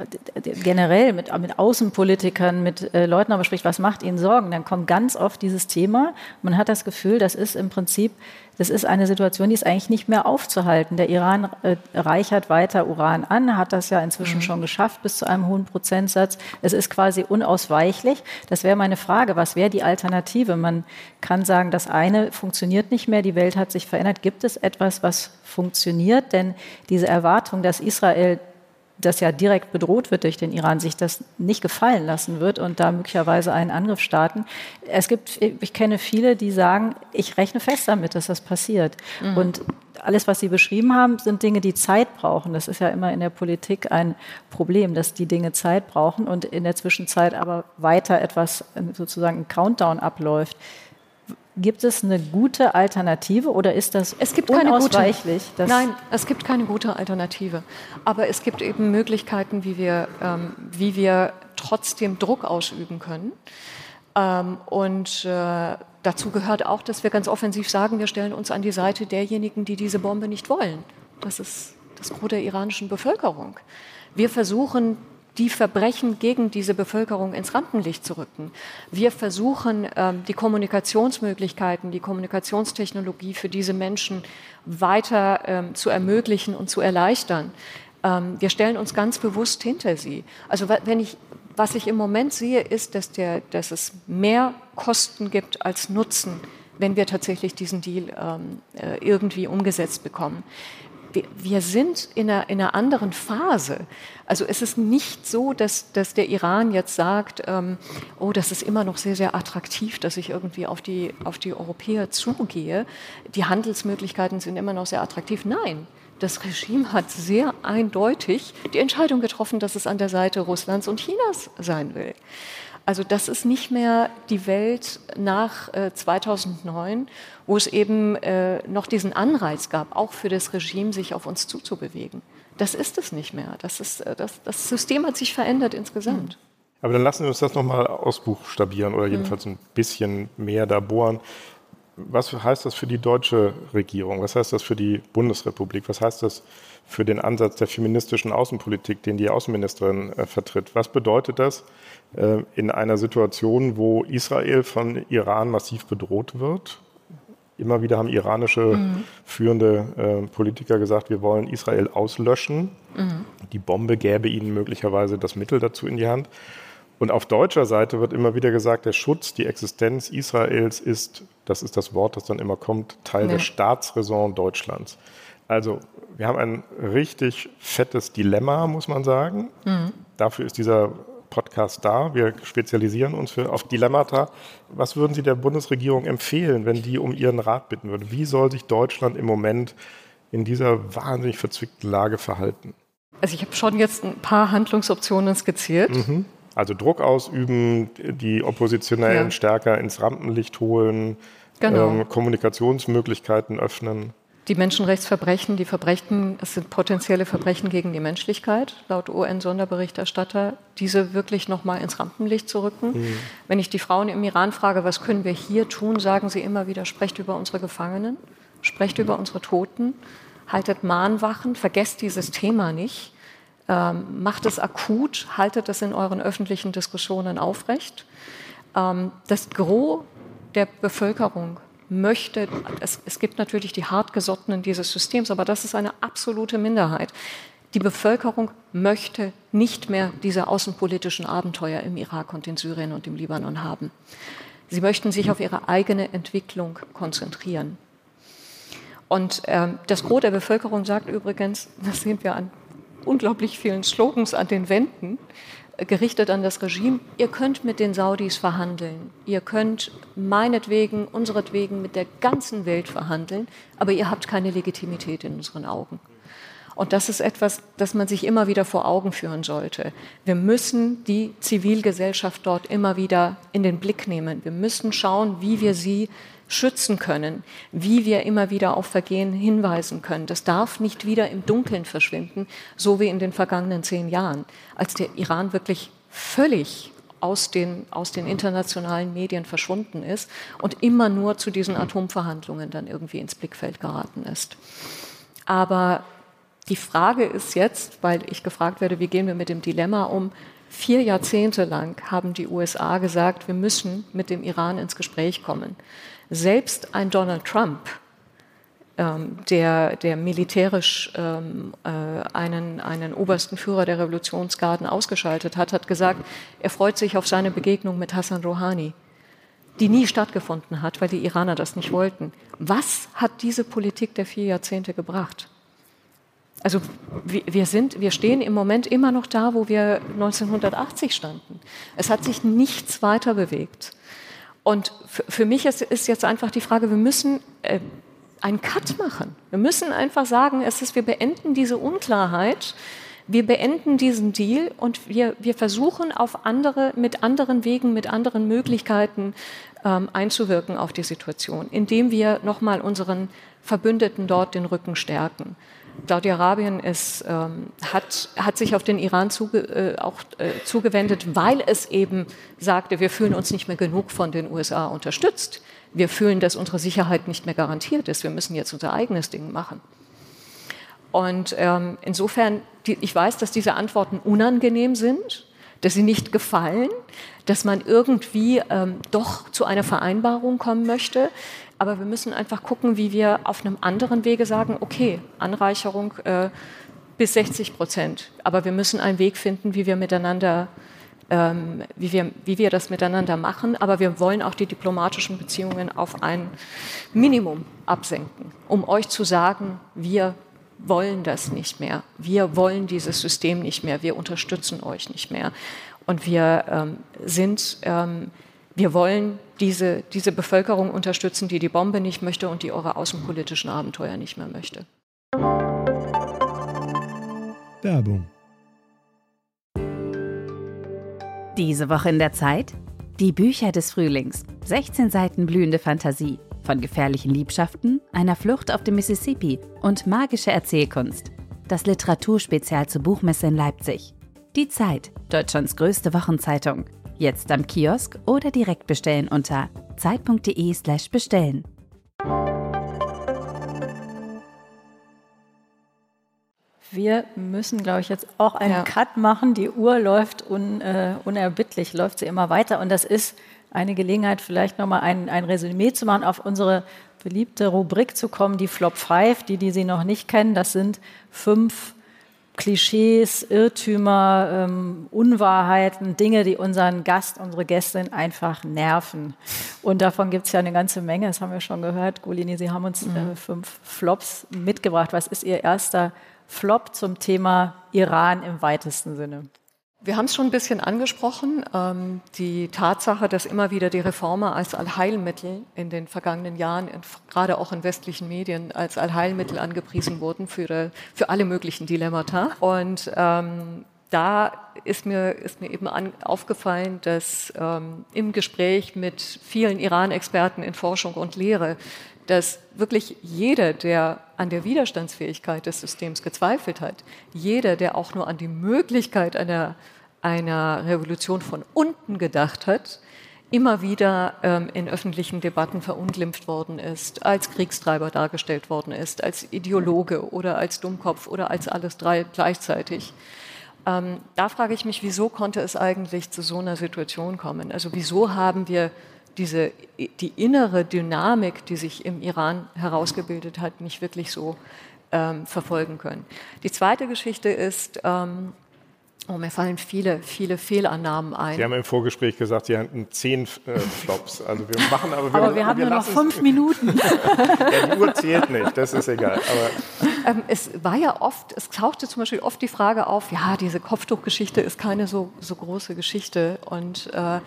generell mit, mit Außenpolitikern, mit äh, Leuten aber spricht, was macht ihnen Sorgen, dann kommt ganz oft dieses Thema. Man hat das Gefühl, das ist im Prinzip, das ist eine Situation, die ist eigentlich nicht mehr aufzuhalten. Der Iran äh, reichert weiter Uran an, hat das ja inzwischen mhm. schon geschafft bis zu einem hohen Prozentsatz. Es ist quasi unausweichlich. Das wäre meine Frage, was wäre die Alternative? Man kann sagen, das eine funktioniert nicht mehr, die Welt hat sich verändert. Gibt es etwas, was funktioniert? Denn diese Erwartung, dass Israel das ja direkt bedroht wird durch den Iran, sich das nicht gefallen lassen wird und da möglicherweise einen Angriff starten. Es gibt, ich kenne viele, die sagen, ich rechne fest damit, dass das passiert. Mhm. Und alles, was Sie beschrieben haben, sind Dinge, die Zeit brauchen. Das ist ja immer in der Politik ein Problem, dass die Dinge Zeit brauchen und in der Zwischenzeit aber weiter etwas sozusagen ein Countdown abläuft. Gibt es eine gute Alternative oder ist das es gibt keine gute. Nein, es gibt keine gute Alternative. Aber es gibt eben Möglichkeiten, wie wir, ähm, wie wir trotzdem Druck ausüben können. Ähm, und äh, dazu gehört auch, dass wir ganz offensiv sagen, wir stellen uns an die Seite derjenigen, die diese Bombe nicht wollen. Das ist das Gros der iranischen Bevölkerung. Wir versuchen, die Verbrechen gegen diese Bevölkerung ins Rampenlicht zu rücken. Wir versuchen, ähm, die Kommunikationsmöglichkeiten, die Kommunikationstechnologie für diese Menschen weiter ähm, zu ermöglichen und zu erleichtern. Ähm, wir stellen uns ganz bewusst hinter sie. Also wenn ich, was ich im Moment sehe, ist, dass, der, dass es mehr Kosten gibt als Nutzen, wenn wir tatsächlich diesen Deal äh, irgendwie umgesetzt bekommen wir, wir sind in einer, in einer, anderen Phase. Also es ist nicht so, dass, dass der Iran jetzt sagt, ähm, oh, das ist immer noch sehr, sehr attraktiv, dass ich irgendwie auf die, auf die Europäer zugehe. Die Handelsmöglichkeiten sind immer noch sehr attraktiv. Nein, das Regime hat sehr eindeutig die Entscheidung getroffen, dass es an der Seite Russlands und Chinas sein will. Also das ist nicht mehr die Welt nach äh, 2009, wo es eben äh, noch diesen Anreiz gab, auch für das Regime, sich auf uns zuzubewegen. Das ist es nicht mehr. Das, ist, äh, das, das System hat sich verändert insgesamt. Aber dann lassen wir uns das nochmal ausbuchstabieren oder jedenfalls ein bisschen mehr da bohren. Was heißt das für die deutsche Regierung? Was heißt das für die Bundesrepublik? Was heißt das für den Ansatz der feministischen Außenpolitik, den die Außenministerin äh, vertritt? Was bedeutet das in einer Situation, wo Israel von Iran massiv bedroht wird? Immer wieder haben iranische mhm. führende äh, Politiker gesagt, wir wollen Israel auslöschen. Mhm. Die Bombe gäbe ihnen möglicherweise das Mittel dazu in die Hand. Und auf deutscher Seite wird immer wieder gesagt, der Schutz, die Existenz Israels ist, das ist das Wort, das dann immer kommt, Teil nee. der Staatsräson Deutschlands. Also wir haben ein richtig fettes Dilemma, muss man sagen. Mhm. Dafür ist dieser Podcast da. Wir spezialisieren uns für, auf Dilemmata. Was würden Sie der Bundesregierung empfehlen, wenn die um Ihren Rat bitten würde? Wie soll sich Deutschland im Moment in dieser wahnsinnig verzwickten Lage verhalten? Also ich habe schon jetzt ein paar Handlungsoptionen skizziert. Mhm. Also Druck ausüben, die Oppositionellen ja. stärker ins Rampenlicht holen, genau. ähm, Kommunikationsmöglichkeiten öffnen. Die Menschenrechtsverbrechen, die Verbrechen, es sind potenzielle Verbrechen gegen die Menschlichkeit, laut UN-Sonderberichterstatter, diese wirklich nochmal ins Rampenlicht zu rücken. Mhm. Wenn ich die Frauen im Iran frage, was können wir hier tun, sagen sie immer wieder, sprecht über unsere Gefangenen, sprecht über unsere Toten, haltet Mahnwachen, vergesst dieses Thema nicht, ähm, macht es akut, haltet es in euren öffentlichen Diskussionen aufrecht. Ähm, das Gros der Bevölkerung möchte, es, es gibt natürlich die Hartgesottenen dieses Systems, aber das ist eine absolute Minderheit. Die Bevölkerung möchte nicht mehr diese außenpolitischen Abenteuer im Irak und in Syrien und im Libanon haben. Sie möchten sich auf ihre eigene Entwicklung konzentrieren. Und ähm, das Gros der Bevölkerung sagt übrigens, das sehen wir an unglaublich vielen Slogans an den Wänden, gerichtet an das Regime, ihr könnt mit den Saudis verhandeln, ihr könnt meinetwegen, unseretwegen mit der ganzen Welt verhandeln, aber ihr habt keine Legitimität in unseren Augen. Und das ist etwas, das man sich immer wieder vor Augen führen sollte. Wir müssen die Zivilgesellschaft dort immer wieder in den Blick nehmen. Wir müssen schauen, wie wir sie schützen können, wie wir immer wieder auf Vergehen hinweisen können. Das darf nicht wieder im Dunkeln verschwinden, so wie in den vergangenen zehn Jahren, als der Iran wirklich völlig aus den, aus den internationalen Medien verschwunden ist und immer nur zu diesen Atomverhandlungen dann irgendwie ins Blickfeld geraten ist. Aber die Frage ist jetzt, weil ich gefragt werde, wie gehen wir mit dem Dilemma um, Vier Jahrzehnte lang haben die USA gesagt, wir müssen mit dem Iran ins Gespräch kommen. Selbst ein Donald Trump, ähm, der, der militärisch ähm, äh, einen, einen obersten Führer der Revolutionsgarden ausgeschaltet hat, hat gesagt, er freut sich auf seine Begegnung mit Hassan Rouhani, die nie stattgefunden hat, weil die Iraner das nicht wollten. Was hat diese Politik der vier Jahrzehnte gebracht? Also wir, sind, wir stehen im Moment immer noch da, wo wir 1980 standen. Es hat sich nichts weiter bewegt. Und für mich ist, ist, jetzt einfach die Frage, wir müssen äh, einen Cut machen. Wir müssen einfach sagen, es ist, wir beenden diese Unklarheit, wir beenden diesen Deal und wir, wir versuchen auf andere, mit anderen Wegen, mit anderen Möglichkeiten ähm, einzuwirken auf die Situation, indem wir nochmal unseren Verbündeten dort den Rücken stärken. Saudi-Arabien ähm, hat, hat sich auf den Iran zuge, äh, auch äh, zugewendet, weil es eben sagte, wir fühlen uns nicht mehr genug von den USA unterstützt. Wir fühlen, dass unsere Sicherheit nicht mehr garantiert ist. Wir müssen jetzt unser eigenes Ding machen. Und ähm, insofern, die, ich weiß, dass diese Antworten unangenehm sind, dass sie nicht gefallen, dass man irgendwie ähm, doch zu einer Vereinbarung kommen möchte. Aber wir müssen einfach gucken, wie wir auf einem anderen Wege sagen, okay, Anreicherung äh, bis 60 Prozent. Aber wir müssen einen Weg finden, wie wir miteinander, ähm, wie, wir, wie wir das miteinander machen. Aber wir wollen auch die diplomatischen Beziehungen auf ein Minimum absenken, um euch zu sagen, wir wollen das nicht mehr. Wir wollen dieses System nicht mehr. Wir unterstützen euch nicht mehr. Und wir ähm, sind ähm, wir wollen diese, diese Bevölkerung unterstützen, die die Bombe nicht möchte und die eure außenpolitischen Abenteuer nicht mehr möchte. Werbung. Diese Woche in der Zeit? Die Bücher des Frühlings. 16 Seiten blühende Fantasie. Von gefährlichen Liebschaften, einer Flucht auf dem Mississippi und magische Erzählkunst. Das Literaturspezial zur Buchmesse in Leipzig. Die Zeit, Deutschlands größte Wochenzeitung. Jetzt am Kiosk oder direkt bestellen unter zeit.de/slash bestellen. Wir müssen, glaube ich, jetzt auch einen ja. Cut machen. Die Uhr läuft un, äh, unerbittlich, läuft sie immer weiter. Und das ist eine Gelegenheit, vielleicht nochmal ein, ein Resümee zu machen, auf unsere beliebte Rubrik zu kommen, die Flop 5, die, die Sie noch nicht kennen. Das sind fünf Klischees, Irrtümer, ähm, Unwahrheiten, Dinge, die unseren Gast, unsere Gästin einfach nerven. Und davon gibt es ja eine ganze Menge, das haben wir schon gehört. Golini, Sie haben uns mhm. äh, fünf Flops mitgebracht. Was ist Ihr erster Flop zum Thema Iran im weitesten Sinne? Wir haben es schon ein bisschen angesprochen, ähm, die Tatsache, dass immer wieder die Reformer als Allheilmittel in den vergangenen Jahren, gerade auch in westlichen Medien, als Allheilmittel angepriesen wurden für, für alle möglichen Dilemmata. Und ähm, da ist mir, ist mir eben an, aufgefallen, dass ähm, im Gespräch mit vielen Iran-Experten in Forschung und Lehre, dass wirklich jeder, der an der Widerstandsfähigkeit des Systems gezweifelt hat, jeder, der auch nur an die Möglichkeit einer, einer Revolution von unten gedacht hat, immer wieder ähm, in öffentlichen Debatten verunglimpft worden ist, als Kriegstreiber dargestellt worden ist, als Ideologe oder als Dummkopf oder als alles drei gleichzeitig. Ähm, da frage ich mich, wieso konnte es eigentlich zu so einer Situation kommen? Also wieso haben wir diese, die innere Dynamik, die sich im Iran herausgebildet hat, nicht wirklich so ähm, verfolgen können? Die zweite Geschichte ist, ähm, Oh, mir fallen viele, viele Fehlannahmen ein. Sie haben im Vorgespräch gesagt, Sie hatten zehn äh, Flops. Also wir machen aber, wir, aber wir haben wir nur noch fünf Minuten. ja, die Uhr zählt nicht, das ist egal. Ähm, es war ja oft, es tauchte zum Beispiel oft die Frage auf, ja, diese Kopftuchgeschichte ist keine so, so große Geschichte. Und äh,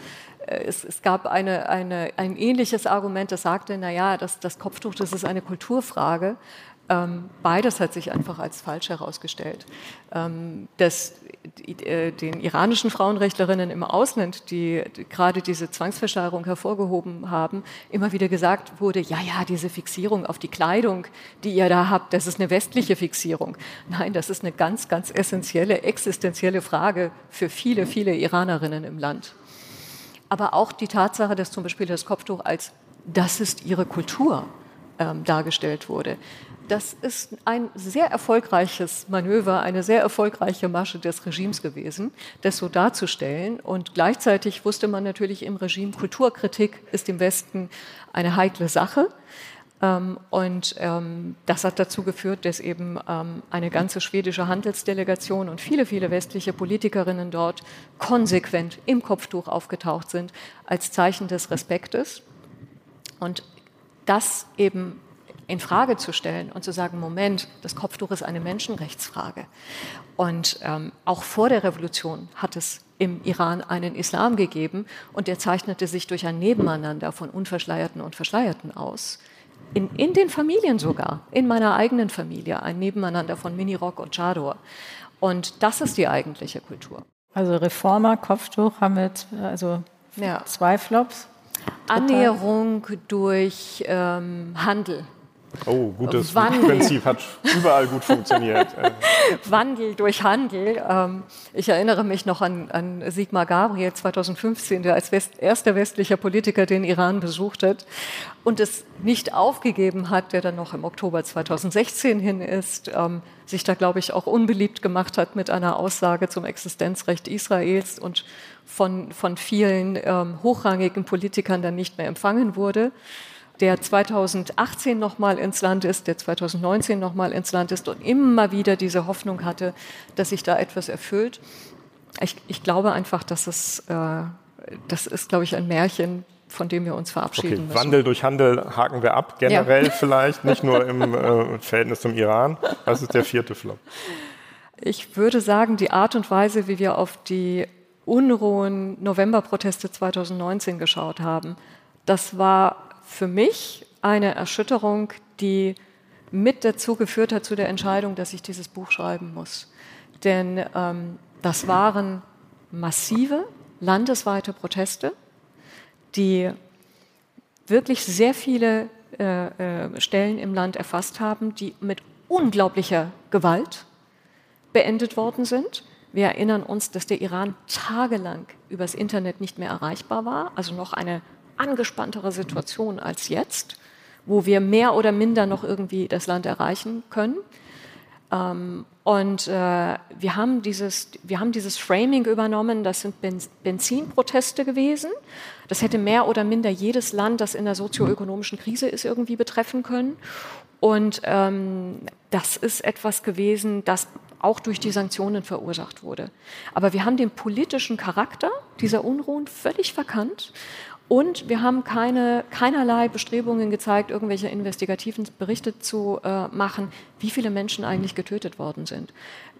es, es, gab eine, eine, ein ähnliches Argument, das sagte, naja, das, das Kopftuch, das ist eine Kulturfrage. Ähm, beides hat sich einfach als falsch herausgestellt. Ähm, das, äh, den iranischen Frauenrechtlerinnen im Ausland, die, gerade diese Zwangsversteigerung hervorgehoben haben, immer wieder gesagt wurde, ja, ja, diese Fixierung auf die Kleidung, die ihr da habt, das ist eine westliche Fixierung. Nein, das ist eine ganz, ganz essentielle, existenzielle Frage für viele, viele Iranerinnen im Land. Aber auch die Tatsache, dass zum Beispiel das Kopftuch als das ist ihre Kultur ähm, dargestellt wurde. Das ist ein sehr erfolgreiches Manöver, eine sehr erfolgreiche Masche des Regimes gewesen, das so darzustellen. Und gleichzeitig wusste man natürlich im Regime, Kulturkritik ist im Westen eine heikle Sache. Ähm, und ähm, das hat dazu geführt, dass eben ähm, eine ganze schwedische Handelsdelegation und viele, viele westliche Politikerinnen dort konsequent im Kopftuch aufgetaucht sind als Zeichen des Respektes. Und das eben in Frage zu stellen und zu sagen, Moment, das Kopftuch ist eine Menschenrechtsfrage. Und ähm, auch vor der Revolution hat es im Iran einen Islam gegeben und der zeichnete sich durch ein Nebeneinander von Unverschleierten und Verschleierten aus. In, in den Familien sogar, in meiner eigenen Familie, ein Nebeneinander von Minirock und Chador. Und das ist die eigentliche Kultur. Also Reformer, Kopftuch haben wir also ja. zwei Flops. Annäherung durch ähm, Handel Oh, gutes Wandel. Prinzip hat überall gut funktioniert. Wandel durch Handel. Ähm, ich erinnere mich noch an, an Sigmar Gabriel 2015, der als West, erster westlicher Politiker den Iran besucht hat und es nicht aufgegeben hat, der dann noch im Oktober 2016 hin ist, ähm, sich da, glaube ich, auch unbeliebt gemacht hat mit einer Aussage zum Existenzrecht Israels und von, von vielen ähm, hochrangigen Politikern dann nicht mehr empfangen wurde der 2018 nochmal ins Land ist, der 2019 nochmal ins Land ist und immer wieder diese Hoffnung hatte, dass sich da etwas erfüllt. Ich, ich glaube einfach, dass es, äh, das ist, glaube ich, ein Märchen, von dem wir uns verabschieden okay, müssen. Wandel durch Handel haken wir ab, generell ja. vielleicht, nicht nur im äh, Verhältnis zum Iran. Was ist der vierte Flop? Ich würde sagen, die Art und Weise, wie wir auf die unruhen Novemberproteste 2019 geschaut haben, das war für mich eine Erschütterung, die mit dazu geführt hat zu der Entscheidung, dass ich dieses Buch schreiben muss. Denn ähm, das waren massive landesweite Proteste, die wirklich sehr viele äh, äh, Stellen im Land erfasst haben, die mit unglaublicher Gewalt beendet worden sind. Wir erinnern uns, dass der Iran tagelang übers Internet nicht mehr erreichbar war, also noch eine angespanntere Situation als jetzt, wo wir mehr oder minder noch irgendwie das Land erreichen können. Ähm, und äh, wir, haben dieses, wir haben dieses Framing übernommen, das sind Benzinproteste gewesen. Das hätte mehr oder minder jedes Land, das in der sozioökonomischen Krise ist, irgendwie betreffen können. Und ähm, das ist etwas gewesen, das auch durch die Sanktionen verursacht wurde. Aber wir haben den politischen Charakter dieser Unruhen völlig verkannt und wir haben keine, keinerlei Bestrebungen gezeigt, irgendwelche investigativen Berichte zu äh, machen, wie viele Menschen eigentlich getötet worden sind.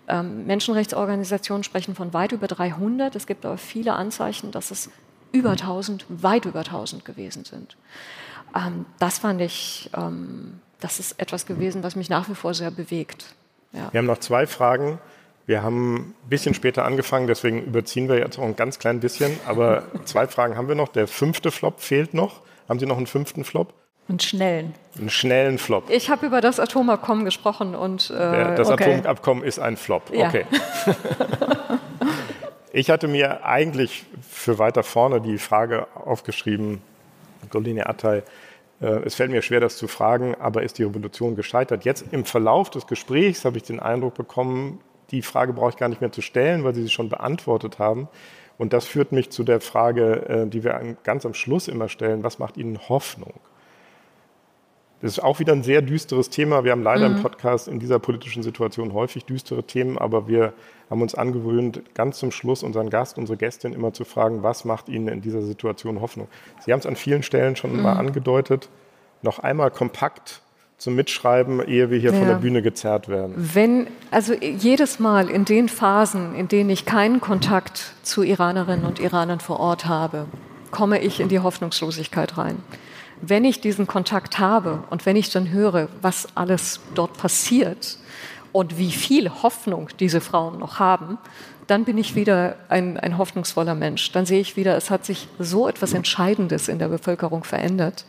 Ähm, Menschenrechtsorganisationen sprechen von weit über 300. Es gibt aber viele Anzeichen, dass es über 1000, weit über 1000 gewesen sind. Ähm, das fand ich, ähm, das ist etwas gewesen, was mich nach wie vor sehr bewegt. Ja. Wir haben noch zwei Fragen. Wir haben ein bisschen später angefangen, deswegen überziehen wir jetzt auch ein ganz klein bisschen. Aber zwei Fragen haben wir noch. Der fünfte Flop fehlt noch. Haben Sie noch einen fünften Flop? Einen schnellen. Einen schnellen Flop. Ich habe über das Atomabkommen gesprochen und. Äh, das okay. Atomabkommen ist ein Flop. Ja. Okay. ich hatte mir eigentlich für weiter vorne die Frage aufgeschrieben, Goline Attei, äh, es fällt mir schwer, das zu fragen, aber ist die Revolution gescheitert? Jetzt im Verlauf des Gesprächs habe ich den Eindruck bekommen, die Frage brauche ich gar nicht mehr zu stellen, weil Sie sie schon beantwortet haben. Und das führt mich zu der Frage, äh, die wir ganz am Schluss immer stellen, was macht Ihnen Hoffnung? Das ist auch wieder ein sehr düsteres Thema. Wir haben leider mhm. im Podcast in dieser politischen Situation häufig düstere Themen, aber wir haben uns angewöhnt, ganz zum Schluss unseren Gast, unsere Gästin immer zu fragen, was macht Ihnen in dieser Situation Hoffnung? Sie haben es an vielen Stellen schon mhm. mal angedeutet. Noch einmal kompakt zum Mitschreiben, ehe wir hier ja. von der Bühne gezerrt werden. Wenn, also jedes Mal in den Phasen, in denen ich keinen Kontakt zu Iranerinnen und Iranern vor Ort habe, komme ich in die Hoffnungslosigkeit rein wenn ich diesen Kontakt habe und wenn ich dann höre, was alles dort passiert und wie viel Hoffnung diese Frauen noch haben, dann bin ich wieder ein, ein hoffnungsvoller Mensch. Dann sehe ich wieder, es hat sich so etwas Entscheidendes in der Bevölkerung verändert,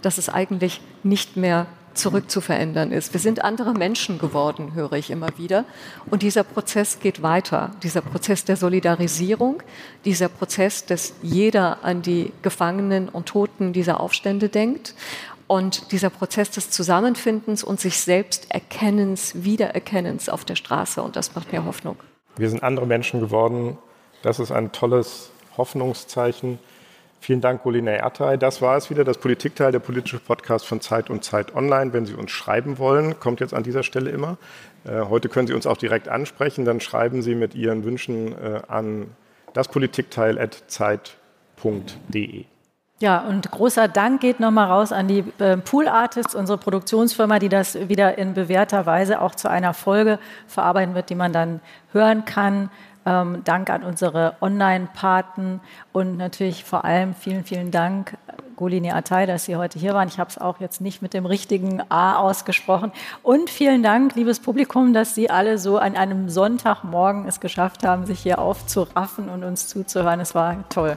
dass es eigentlich nicht mehr zurückzuverändern ist. Wir sind andere Menschen geworden, höre ich immer wieder. Und dieser Prozess geht weiter. Dieser Prozess der Solidarisierung, dieser Prozess, dass jeder an die Gefangenen und Toten dieser Aufstände denkt. Und dieser Prozess des Zusammenfindens und sich selbst Erkennens, Wiedererkennens auf der Straße. Und das macht mir Hoffnung. Wir sind andere Menschen geworden. Das ist ein tolles Hoffnungszeichen. Vielen Dank, Goline Ertay. Das war es wieder, das Politikteil, der politische Podcast von Zeit und Zeit Online. Wenn Sie uns schreiben wollen, kommt jetzt an dieser Stelle immer. Äh, heute können Sie uns auch direkt ansprechen. Dann schreiben Sie mit Ihren Wünschen äh, an daspolitikteil.zeit.de. Ja, und großer Dank geht nochmal raus an die äh, Pool Artists, unsere Produktionsfirma, die das wieder in bewährter Weise auch zu einer Folge verarbeiten wird, die man dann hören kann. Ähm, Dank an unsere Online-Paten und natürlich vor allem vielen, vielen Dank, Golini Atay, dass Sie heute hier waren. Ich habe es auch jetzt nicht mit dem richtigen A ausgesprochen. Und vielen Dank, liebes Publikum, dass Sie alle so an einem Sonntagmorgen es geschafft haben, sich hier aufzuraffen und uns zuzuhören. Es war toll.